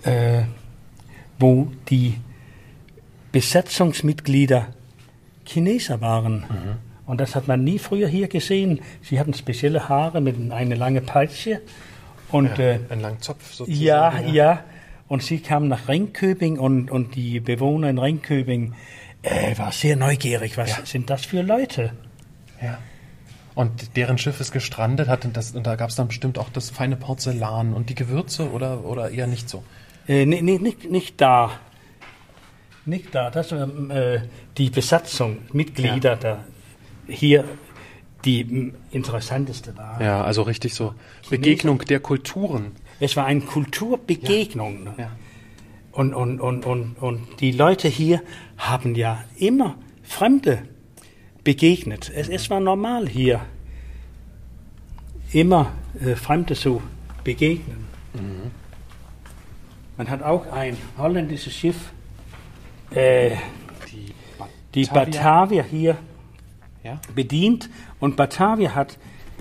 äh, wo die Besatzungsmitglieder Chineser waren. Und das hat man nie früher hier gesehen. Sie hatten spezielle Haare mit einer langen Peitsche. Und ja äh, ein langen Zopf sozusagen. ja, ja. Und sie kamen nach Ringköping und, und die Bewohner in Ringköping äh, war sehr neugierig. Was Ja. sind das für Leute? Ja. Und deren Schiff ist gestrandet, hatte das, und da gab es dann bestimmt auch das feine Porzellan und die Gewürze oder, oder eher nicht so. Äh, nee, nee, nicht, nicht da. Nicht da. Das waren äh, die Besatzung, Mitglieder da hier, die interessanteste war. Ja, also richtig so Begegnung der Kulturen. Es war eine Kulturbegegnung. ne? Ja. Und, und, und, und, und die Leute hier haben ja immer Fremde begegnet. Es, es war normal hier, immer äh, Fremde zu begegnen. Man hat auch ein holländisches Schiff, äh, Die, die Batavia hier Ja? bedient und Batavia hat,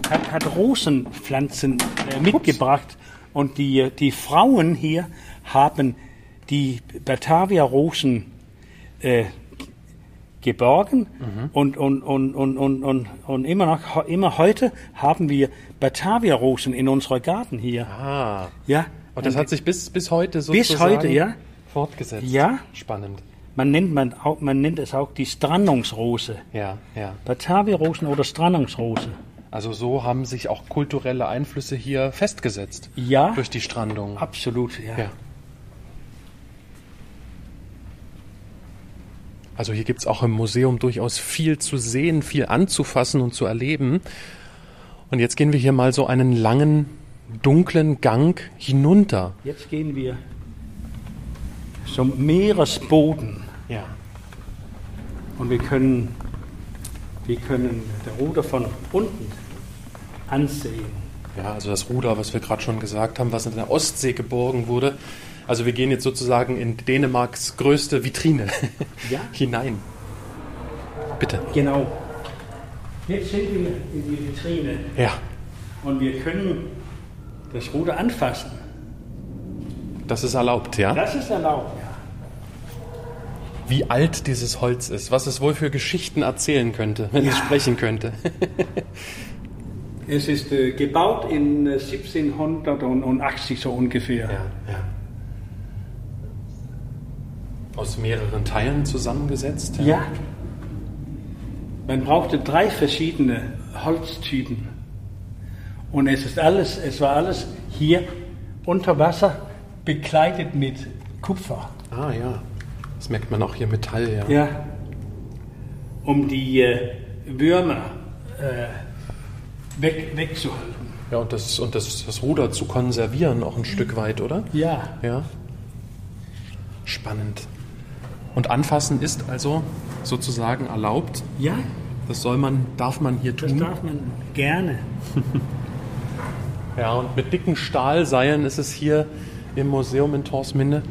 hat, hat Rosenpflanzen äh, mitgebracht und die, die Frauen hier haben die Batavia-Rosen äh, geborgen und, und, und, und, und, und, und immer noch immer heute haben wir Batavia-Rosen in unserem Garten hier. Ah. Ja, Und das hat sich bis, bis heute Bis sozusagen heute, ja. fortgesetzt. Ja. Spannend. man nennt, man, auch, man nennt es auch die Strandungsrose. Ja, ja. Batavia-Rosen oder Strandungsrose. Also so haben sich auch kulturelle Einflüsse hier festgesetzt. Ja, Durch die Strandung. absolut. Ja. Ja. Also hier gibt's auch im Museum durchaus viel zu sehen, viel anzufassen und zu erleben. Und jetzt gehen wir hier mal so einen langen, dunklen Gang hinunter. Jetzt gehen wir zum Meeresboden. Ja. Und wir können, wir können der Ruder von unten ansehen. Ja, also das Ruder, was wir gerade schon gesagt haben, was in der Ostsee geborgen wurde. Also wir gehen jetzt sozusagen in Dänemarks größte Vitrine Ja. *laughs* hinein. Bitte. Genau. Jetzt sind wir in die Vitrine Ja, und wir können das Ruder anfassen. das ist erlaubt, ja? Das ist erlaubt. Ja. Wie alt dieses Holz ist, was es wohl für Geschichten erzählen könnte, wenn es Ja. sprechen könnte. Es ist äh, gebaut in äh, 1780 so ungefähr. ja. Aus mehreren Teilen zusammengesetzt. Ja. Man brauchte drei verschiedene Holztypen. Und es ist alles, es war alles hier unter Wasser bekleidet mit Kupfer. Ah ja. Das merkt man auch hier Metall, ja. Ja. Um die äh, Würmer äh, weg, wegzuhalten. Ja, und, das, und das, das Ruder zu konservieren auch ein Stück weit, oder? Ja. Ja. Spannend. Und anfassen ist also sozusagen erlaubt. Ja, Das soll man, darf man hier das tun. darf man gerne. *laughs* Ja, und mit dicken Stahlseilen ist es hier im Museum in Torsminde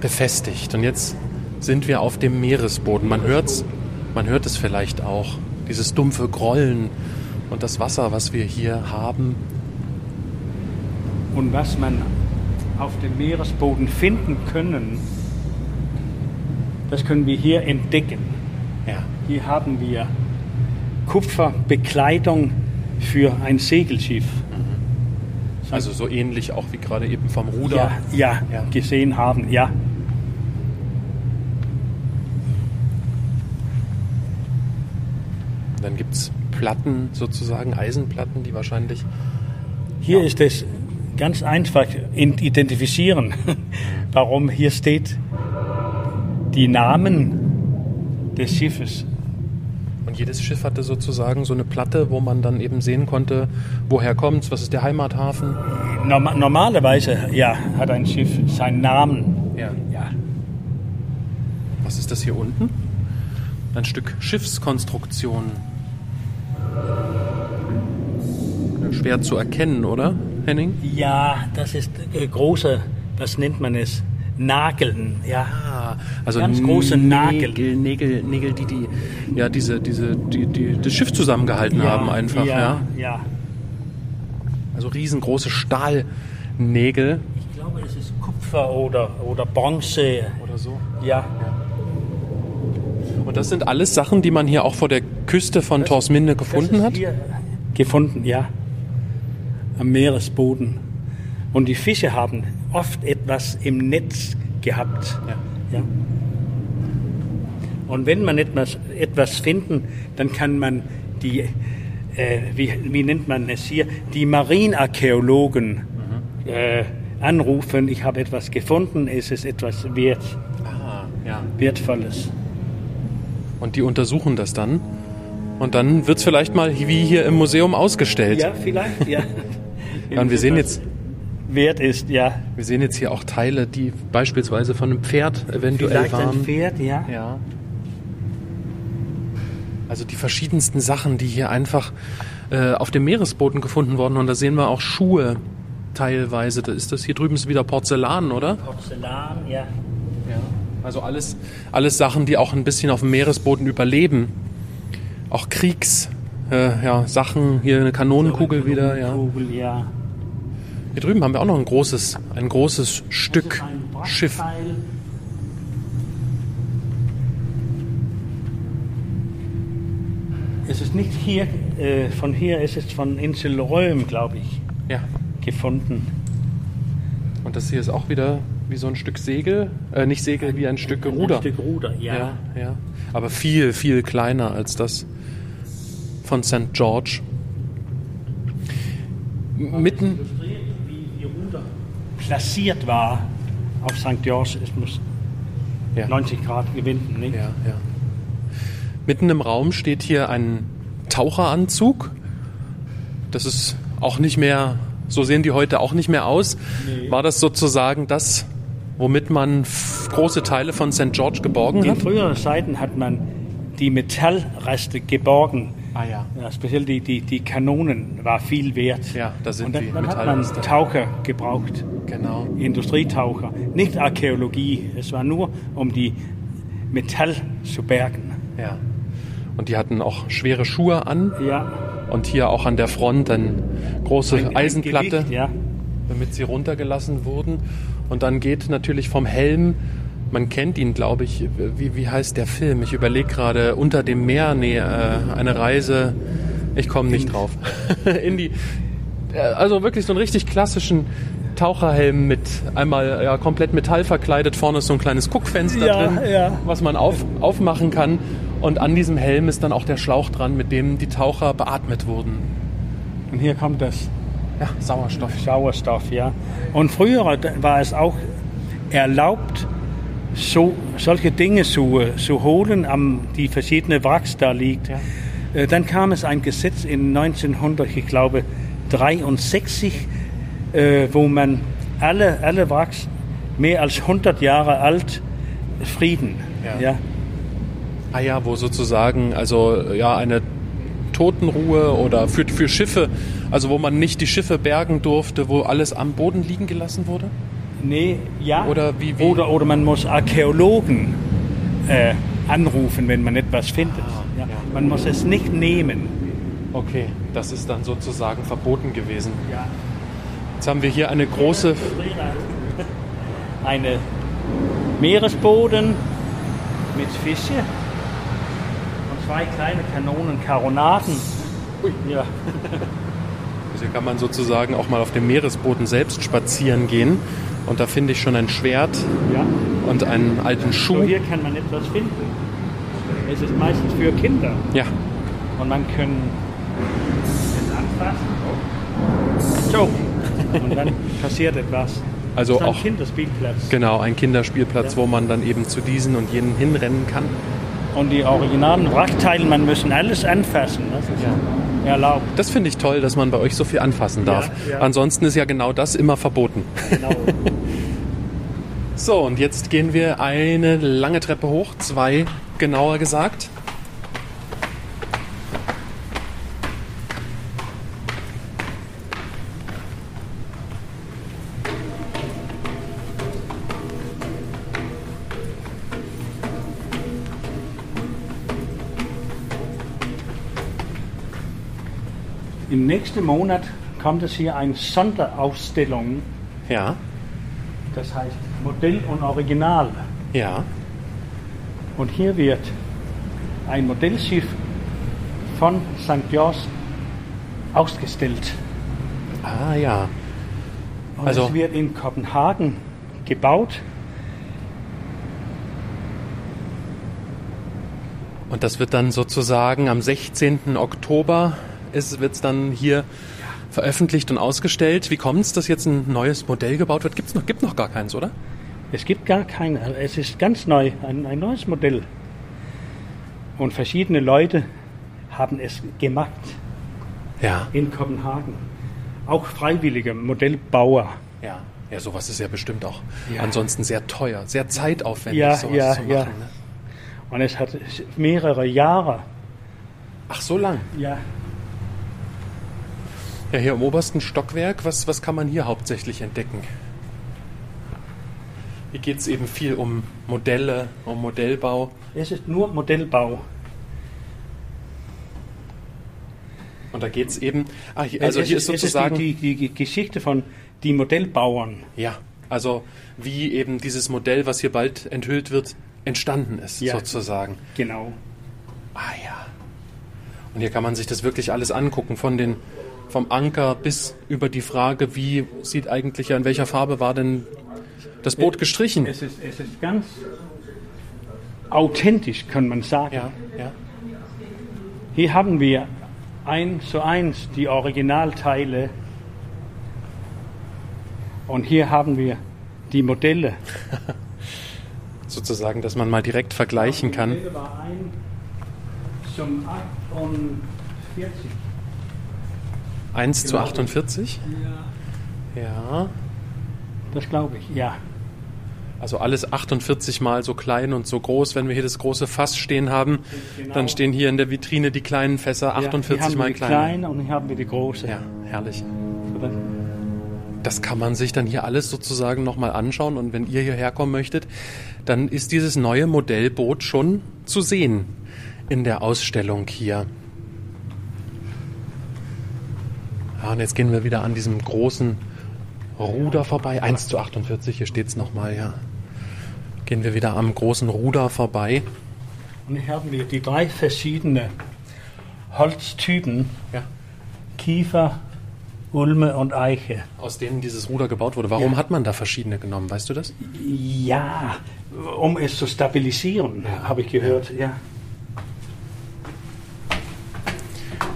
befestigt. Und jetzt sind wir auf dem Meeresboden. Man hört's, man hört es vielleicht auch. Dieses dumpfe Grollen und das Wasser, was wir hier haben. Und was man auf dem Meeresboden finden können, das können wir hier entdecken. Ja. Hier haben wir Kupferbekleidung für ein Segelschiff. Also so ähnlich auch wie gerade eben vom Ruder. Ja, ja, Ja. gesehen haben, ja. Dann gibt es Platten sozusagen, Eisenplatten, die wahrscheinlich. Hier ist es ganz einfach in- identifizieren, *laughs* warum hier steht die Namen des Schiffes. Jedes Schiff hatte sozusagen so eine Platte, wo man dann eben sehen konnte, woher kommt's, was ist der Heimathafen. Norma normalerweise, ja, hat ein Schiff seinen Namen. Ja. Ja, Was ist das hier unten? Ein Stück Schiffskonstruktion. Schwer zu erkennen, oder, Henning? ja das ist äh, große, was nennt man es? Nageln, ja. Ah, also Ganz große Nagel. Nägel, Nägel, Nägel, die, die ja diese, diese, die, die das Schiff zusammengehalten haben einfach, ja. ja. ja. Also riesengroße Stahlnägel Ich glaube, es ist Kupfer oder, oder Bronze. oder so. Ja. Und das sind alles Sachen, die man hier auch vor der Küste von Torsminde gefunden das hat? Gefunden, ja. Am Meeresboden. Und die Fische haben oft etwas im Netz gehabt. Ja. Ja. Und wenn man etwas, etwas finden, dann kann man die, äh, wie, wie nennt man es hier, die Marinearchäologen äh, anrufen. Ich habe etwas gefunden, es ist etwas wert, Ah, ja. Wertvolles. Und die untersuchen das dann. Und dann wird es vielleicht mal wie hier im Museum ausgestellt. Ja, vielleicht, ja. *laughs* Ja, und wir sehen jetzt, Wert ist, ja. wir sehen jetzt hier auch Teile, die beispielsweise von einem Pferd eventuell Vielleicht ein waren. Pferd, ja. Ja. Also die verschiedensten Sachen, die hier einfach äh, auf dem Meeresboden gefunden wurden. Und da sehen wir auch Schuhe teilweise. Da ist das hier drüben ist wieder Porzellan, oder? Porzellan, ja. Ja. Also alles, alles Sachen, die auch ein bisschen auf dem Meeresboden überleben. Auch Kriegs, äh, ja, Sachen, hier eine Kanonenkugel wieder, ja. Kugel, ja. Hier drüben haben wir auch noch ein großes, ein großes Stück Schiff. Es ist nicht hier, äh, von hier, es ist von Insel Röhm, glaube ich, Ja. gefunden. Und das hier ist auch wieder wie so ein Stück Segel, äh, nicht Segel, wie ein Stück Ruder. Ein Stück Ruder, ja. Ja, ja. Aber viel, viel kleiner als das von St. George. Mitten, Illustriert, wie die Ruder platziert war auf St. George. Es muss Ja. 90 Grad gewinnen, nicht? ja, ja. Mitten im Raum steht hier ein Taucheranzug. Das ist auch nicht mehr, so sehen die heute auch nicht mehr aus. Nee. War das sozusagen das womit man große Teile von St. George geborgen In hat. früheren Zeiten hat man die Metallreste geborgen. Ah ja. Ja, speziell die, die, die Kanonen war viel wert. Ja, da sind Und dann, die dann hat man. Taucher gebraucht, Genau. Industrietaucher, nicht Archäologie. Es war nur, um die Metall zu bergen. Ja. Und die hatten auch schwere Schuhe an Ja, und hier auch an der Front eine große ein- ein Eisenplatte, Gewicht, ja. damit sie runtergelassen wurden. Und dann geht natürlich vom Helm, man kennt ihn, glaube ich, wie, wie heißt der Film? Ich überlege gerade, unter dem Meer, nee, äh, eine Reise, ich komme nicht drauf. *laughs* In die, äh, also wirklich so einen richtig klassischen Taucherhelm mit einmal ja, komplett Metall verkleidet, vorne ist so ein kleines Guckfenster Ja, drin, ja. was man auf, aufmachen kann. Und an diesem Helm ist dann auch der Schlauch dran, mit dem die Taucher beatmet wurden. Und hier kommt das Ja, Sauerstoff. Sauerstoff, ja. Und früher war es auch erlaubt, so, solche Dinge zu, zu holen, am die verschiedene Wracks da liegt. Ja. Äh, Dann kam es ein Gesetz in 1900, ich glaube 63, äh, wo man alle, alle Wracks mehr als 100 Jahre alt Frieden. Ja. Ja. Ah ja, wo sozusagen, also ja, eine Totenruhe oder für, für Schiffe, also wo man nicht die Schiffe bergen durfte, wo alles am Boden liegen gelassen wurde? Nee, ja. Oder wie- wie- Oder, oder man muss Archäologen äh, anrufen, wenn man etwas findet. ja. ja. Man muss es nicht nehmen. Okay, das ist dann sozusagen verboten gewesen. Ja. Jetzt haben wir hier eine große, *laughs* Eine Meeresboden mit Fische und zwei kleine Kanonen, Karonaden. Ja. *laughs* also hier kann man sozusagen auch mal auf dem Meeresboden selbst spazieren gehen. Und da finde ich schon ein Schwert ja. und einen alten So Schuh. hier kann man etwas finden. Es ist meistens für Kinder Ja, und man kann es anfassen. So. Und dann *laughs* passiert etwas. Also das ist ein auch- Kinderspielplatz. genau, ein Kinderspielplatz, wo man dann eben zu diesen und jenen hinrennen kann. Und die originalen Wrackteile, man müssen alles anfassen. Das ist erlaubt. Das finde ich toll, dass man bei euch so viel anfassen darf. Ja, ja. Ansonsten ist ja genau das immer verboten. Genau. *laughs* So, und jetzt gehen wir eine lange Treppe hoch, zwei genauer gesagt. Nächsten Monat kommt es hier eine Sonderausstellung, Ja, das heißt Modell und Original. ja. Und hier wird ein Modellschiff von St. George ausgestellt. Ah ja. Und Also- es wird in Kopenhagen gebaut. Und das wird dann sozusagen am 16. Oktober wird es dann hier veröffentlicht und ausgestellt. Wie kommt es, dass jetzt ein neues Modell gebaut wird? Gibt's noch, gibt noch gar keins, oder? Es gibt gar keine, es ist ganz neu, ein, ein neues Modell. Und verschiedene Leute haben es gemacht Ja. in Kopenhagen. Auch freiwillige Modellbauer. Ja. Ja, sowas ist ja bestimmt auch Ja. ansonsten sehr teuer, sehr zeitaufwendig, Ja, sowas ja, zu machen. ja. Ne? Und es hat mehrere Jahre. Ach, so lang. Ja, Ja, hier im obersten Stockwerk, was, was kann man hier hauptsächlich entdecken? Hier geht es eben viel um Modelle, um Modellbau. es ist nur Modellbau. Und da geht es eben, ah, hier, also es hier ist es sozusagen, die, die, die Geschichte von die Modellbauern. ja, also wie eben dieses Modell, was hier bald enthüllt wird, entstanden ist, Ja. sozusagen. Genau. Ah ja. Und hier kann man sich das wirklich alles angucken, von den, vom Anker bis über die Frage, wie sieht eigentlich, in welcher Farbe war denn das Boot gestrichen? Es ist, es ist ganz authentisch, kann man sagen. Ja, ja. Hier haben wir eins zu eins die Originalteile. Und hier haben wir die Modelle. *laughs* Sozusagen, dass man mal direkt vergleichen kann. Zum 48. 1 zu 48? Ja. Das glaube ich, ja. Also alles 48 mal so klein und so groß. Wenn wir hier das große Fass stehen haben, Genau. dann stehen hier in der Vitrine die kleinen Fässer 48 ja, hier haben mal wir die kleine und hier haben wir die große. Ja, herrlich. Das kann man sich dann hier alles sozusagen nochmal anschauen. Und wenn ihr hierher kommen möchtet, dann ist dieses neue Modellboot schon zu sehen in der Ausstellung hier. Ja, und jetzt gehen wir wieder an diesem großen Ruder vorbei. 1 zu 48, hier steht es nochmal, ja. Gehen wir wieder am großen Ruder vorbei. Und hier haben wir die drei verschiedene Holztypen. Ja. Kiefer, Ulme und Eiche. Aus denen dieses Ruder gebaut wurde. Warum Ja. hat man da verschiedene genommen? Weißt du das? Ja, um es zu stabilisieren, habe ich gehört. Ja.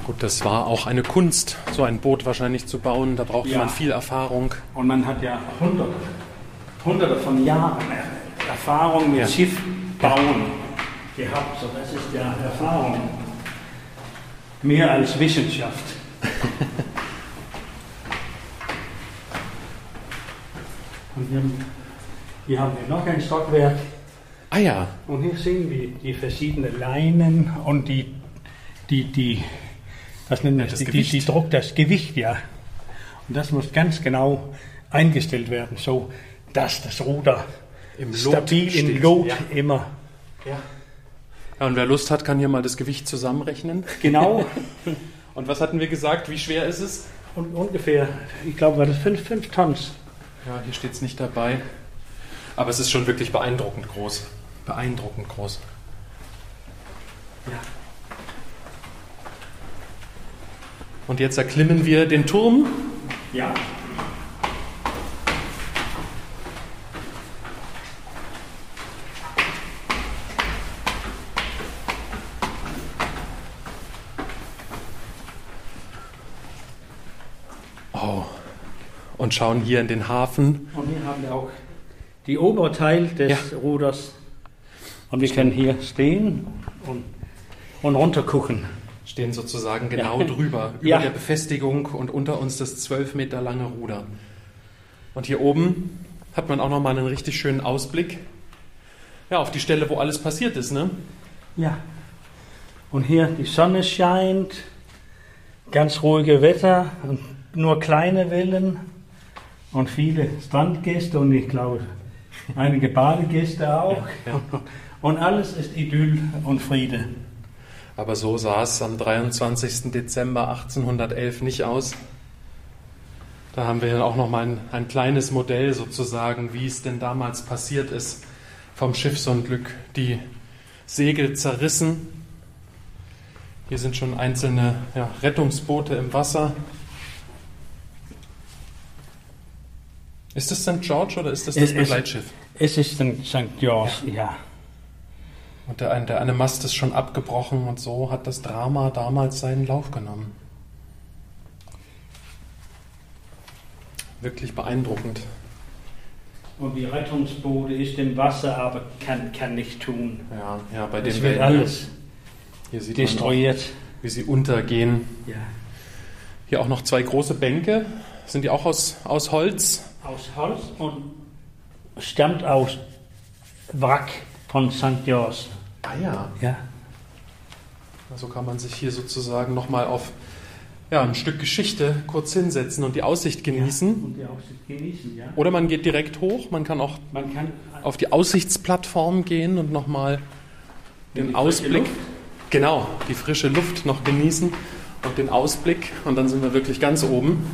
Gut, das war auch eine Kunst, so ein Boot wahrscheinlich zu bauen. Da brauchte Ja. man viel Erfahrung. Und man hat ja hunderte, hunderte von Jahren Erfahrung mit Ja. Schiffbauen gehabt. So, das ist ja Erfahrung. Mehr als Wissenschaft. *laughs* Und hier, hier haben wir noch ein Stockwerk. Ah ja, Und hier sehen wir die verschiedenen Leinen und die, die, die, was nennen wir das das? Die, die, Gewicht. die Druck, das Gewicht, ja. Und das muss ganz genau eingestellt werden, so dass das Ruder Im Lot stabil steht, in Lot ja. immer. Ja, und wer Lust hat, kann hier mal das Gewicht zusammenrechnen. Genau. *laughs* Und was hatten wir gesagt? Wie schwer ist es? und ungefähr, ich glaube, war das 5 fünf Tons. Ja, hier steht es nicht dabei. Aber es ist schon wirklich beeindruckend groß. Beeindruckend groß. Ja. Und jetzt erklimmen wir den Turm. Ja. Oh. Und schauen hier in den Hafen. Und hier haben wir auch die Oberteil des Ruders. Und wir können hier stehen und, und runter gucken. Stehen sozusagen genau Ja. drüber, *laughs* über Ja. der Befestigung und unter uns das zwölf Meter lange Ruder. Und hier oben hat man auch nochmal einen richtig schönen Ausblick. Ja, auf die Stelle, wo alles passiert ist, ne? Ja. Und hier die Sonne scheint, ganz ruhige Wetter und nur kleine Wellen und viele Strandgäste und ich glaube einige Badegäste auch. Ja, Und alles ist Idyll und Friede. Aber so sah es am 23. Dezember 1811 nicht aus. Da haben wir dann auch noch mal ein, ein kleines Modell sozusagen, wie es denn damals passiert ist vom Schiffsunglück. Die Segel zerrissen. Hier sind schon einzelne ja, Rettungsboote im Wasser. Ist das St. George oder ist das das Es ist- Begleitschiff? Es ist St. George, ja. Und der, eine- der eine Mast ist schon abgebrochen und so hat das Drama damals seinen Lauf genommen. Wirklich beeindruckend. Und die Rettungsboote ist im Wasser, aber kann, kann nicht tun. Ja, ja bei den wird alles Hier sieht man auch, destroyiert. wie sie untergehen. Ja. Hier auch noch zwei große Bänke. Sind die auch aus, aus Holz? Aus Holz und stammt aus Wrack von St. George. Ah ja. Ja. Also kann man sich hier sozusagen nochmal auf ja, ein Stück Geschichte kurz hinsetzen und die Aussicht genießen. Und die Aussicht genießen, ja. Oder man geht direkt hoch. Man kann auch Man kann auf die Aussichtsplattform gehen und nochmal den Ausblick, genau, die frische Luft noch genießen und den Ausblick. Und dann sind wir wirklich ganz oben.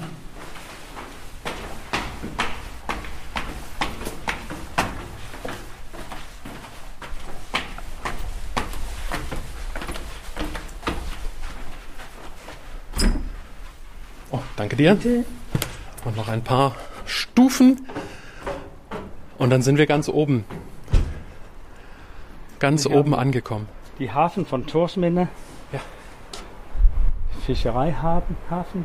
Dir. Und noch ein paar Stufen. Und dann sind wir ganz oben. Ganz Ja. oben angekommen. die Hafen von Torsminne. Ja. Fischereihafen. Hafen.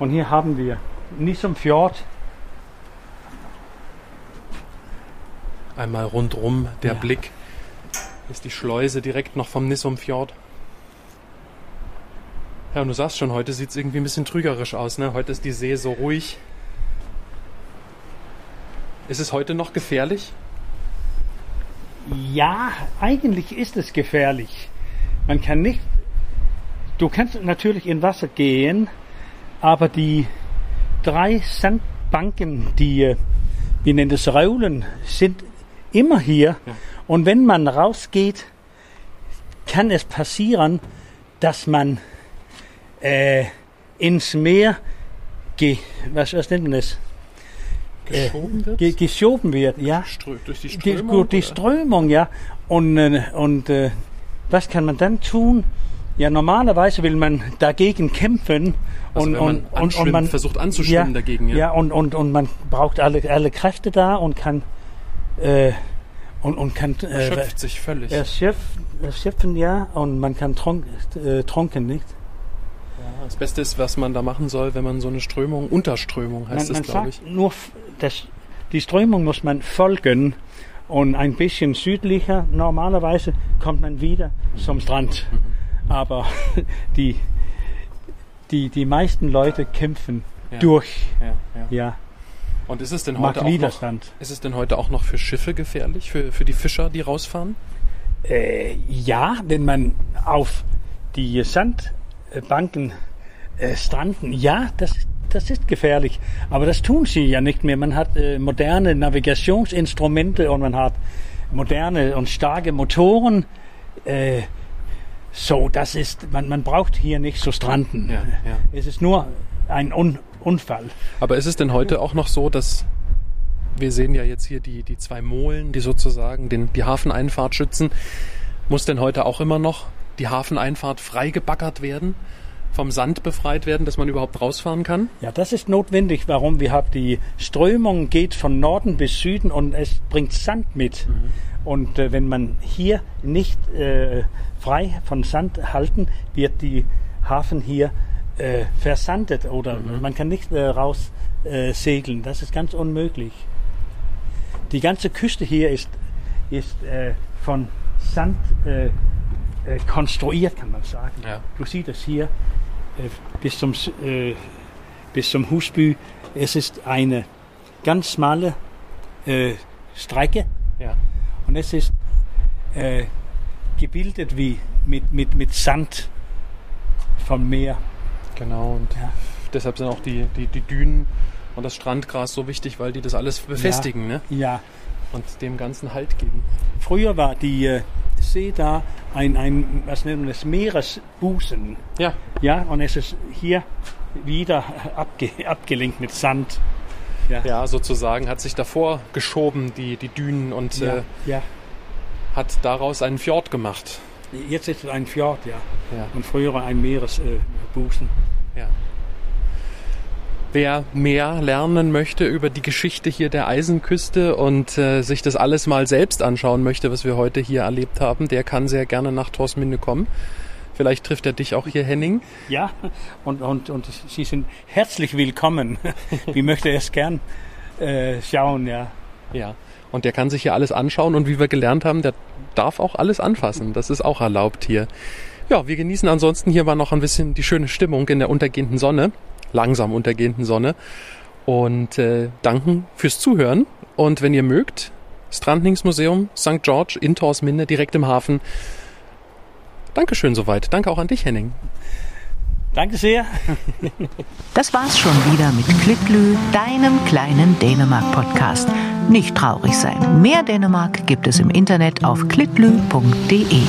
Und hier haben wir Nisum Fjord. Einmal rundrum der Ja. Blick. Ist die Schleuse direkt noch vom Nissumfjord. Ja, und du sagst schon, heute sieht es irgendwie ein bisschen trügerisch aus. Ne? Heute ist die See so ruhig. Ist es heute noch gefährlich? Ja, eigentlich ist es gefährlich. Man kann nicht, du kannst natürlich in Wasser gehen, aber die drei Sandbanken, die, wir nennen das Raulen, sind immer hier. Ja. Und wenn man rausgeht, kann es passieren, dass man äh, ins Meer, ge, was, was nennt man das? Geschoben wird? Ge, geschoben wird, ja. Strö durch die Die, Strömung? die oder? Strömung, ja. Und, äh, und äh, was kann man dann tun? Ja, normalerweise will man dagegen kämpfen Also und, man und, und, man versucht anzuschwimmen ja, dagegen, ja. Ja, und, und, und man braucht alle, alle Kräfte da und kann äh, und, und kann äh, Erschöpft sich völlig. erschöpfen, erschöpfen, ja, und man kann tronk, äh, trunken, nicht? Das Beste ist, was man da machen soll, wenn man so eine Strömung, Unterströmung heißt man, das, glaube ich. nur, das, die Strömung muss man folgen und ein bisschen südlicher. Normalerweise kommt man wieder zum Strand. Mhm. Aber *laughs* die, die, die meisten Leute kämpfen Ja. durch. Ja, ja. Ja, Und ist es denn heute auch noch, ist es denn heute auch noch für Schiffe gefährlich, für, für die Fischer, die rausfahren? Äh, ja, wenn man auf die Sandbanken äh, stranden, ja, das, das ist gefährlich. Aber das tun sie ja nicht mehr. Man hat äh, moderne Navigationsinstrumente und man hat moderne und starke Motoren. Äh, so, das ist, man, man braucht hier nicht so stranden. Ja, ja. Es ist nur ein Un Unfall. Aber ist es denn heute auch noch so, dass wir sehen ja jetzt hier die, die zwei Molen, die sozusagen den, die Hafeneinfahrt schützen. Muss denn heute auch immer noch die Hafeneinfahrt freigebaggert werden, vom Sand befreit werden, dass man überhaupt rausfahren kann? Ja, das ist notwendig. Warum? Wir haben die Strömung geht von Norden bis Süden und es bringt Sand mit. Und äh, wenn man hier nicht äh, frei von Sand halten, wird die Hafen hier äh, versandet oder man kann nicht äh, raus äh, segeln. Das ist ganz unmöglich. Die ganze Küste hier ist, ist äh, von Sand äh, äh, konstruiert, kann man sagen. Ja. Du siehst es hier äh, bis zum, äh, bis zum Husbü. Es ist eine ganz schmale äh, Strecke Ja. und es ist äh, gebildet wie mit, mit, mit Sand vom Meer. Genau. Und Ja. deshalb sind auch die, die, die Dünen und das Strandgras so wichtig, weil die das alles befestigen ne? Ja, und dem Ganzen Halt geben. früher war die See da ein, ein, was nennt man das, Meeresbusen. Ja. Ja, und es ist hier wieder abge, abgelenkt mit Sand. Ja, sozusagen hat sich davor geschoben, die, die Dünen, und ja, äh, ja. hat daraus einen Fjord gemacht. Jetzt ist es ein Fjord, ja. Ja. Und früher ein Meeresbusen. Äh. Ja. Wer mehr lernen möchte über die Geschichte hier der Eisenküste und äh, sich das alles mal selbst anschauen möchte, was wir heute hier erlebt haben, der kann sehr gerne nach Torsminde kommen. Vielleicht trifft er dich auch hier, Henning. Ja, und, und, und Sie sind herzlich willkommen. *laughs* Ich möchte es gern äh, schauen, ja. Ja. Und der kann sich hier alles anschauen und wie wir gelernt haben, der darf auch alles anfassen. Das ist auch erlaubt hier. Ja, wir genießen ansonsten hier mal noch ein bisschen die schöne Stimmung in der untergehenden Sonne, langsam untergehenden Sonne. Und äh, danken fürs Zuhören. Und wenn ihr mögt, Strandlingsmuseum St. George in Torsminde, direkt im Hafen. Dankeschön soweit. Danke auch an dich, Henning. Danke sehr. Das war's schon wieder mit Klitlü, deinem kleinen Dänemark-Podcast. Nicht traurig sein. Mehr Dänemark gibt es im Internet auf klitlü.de.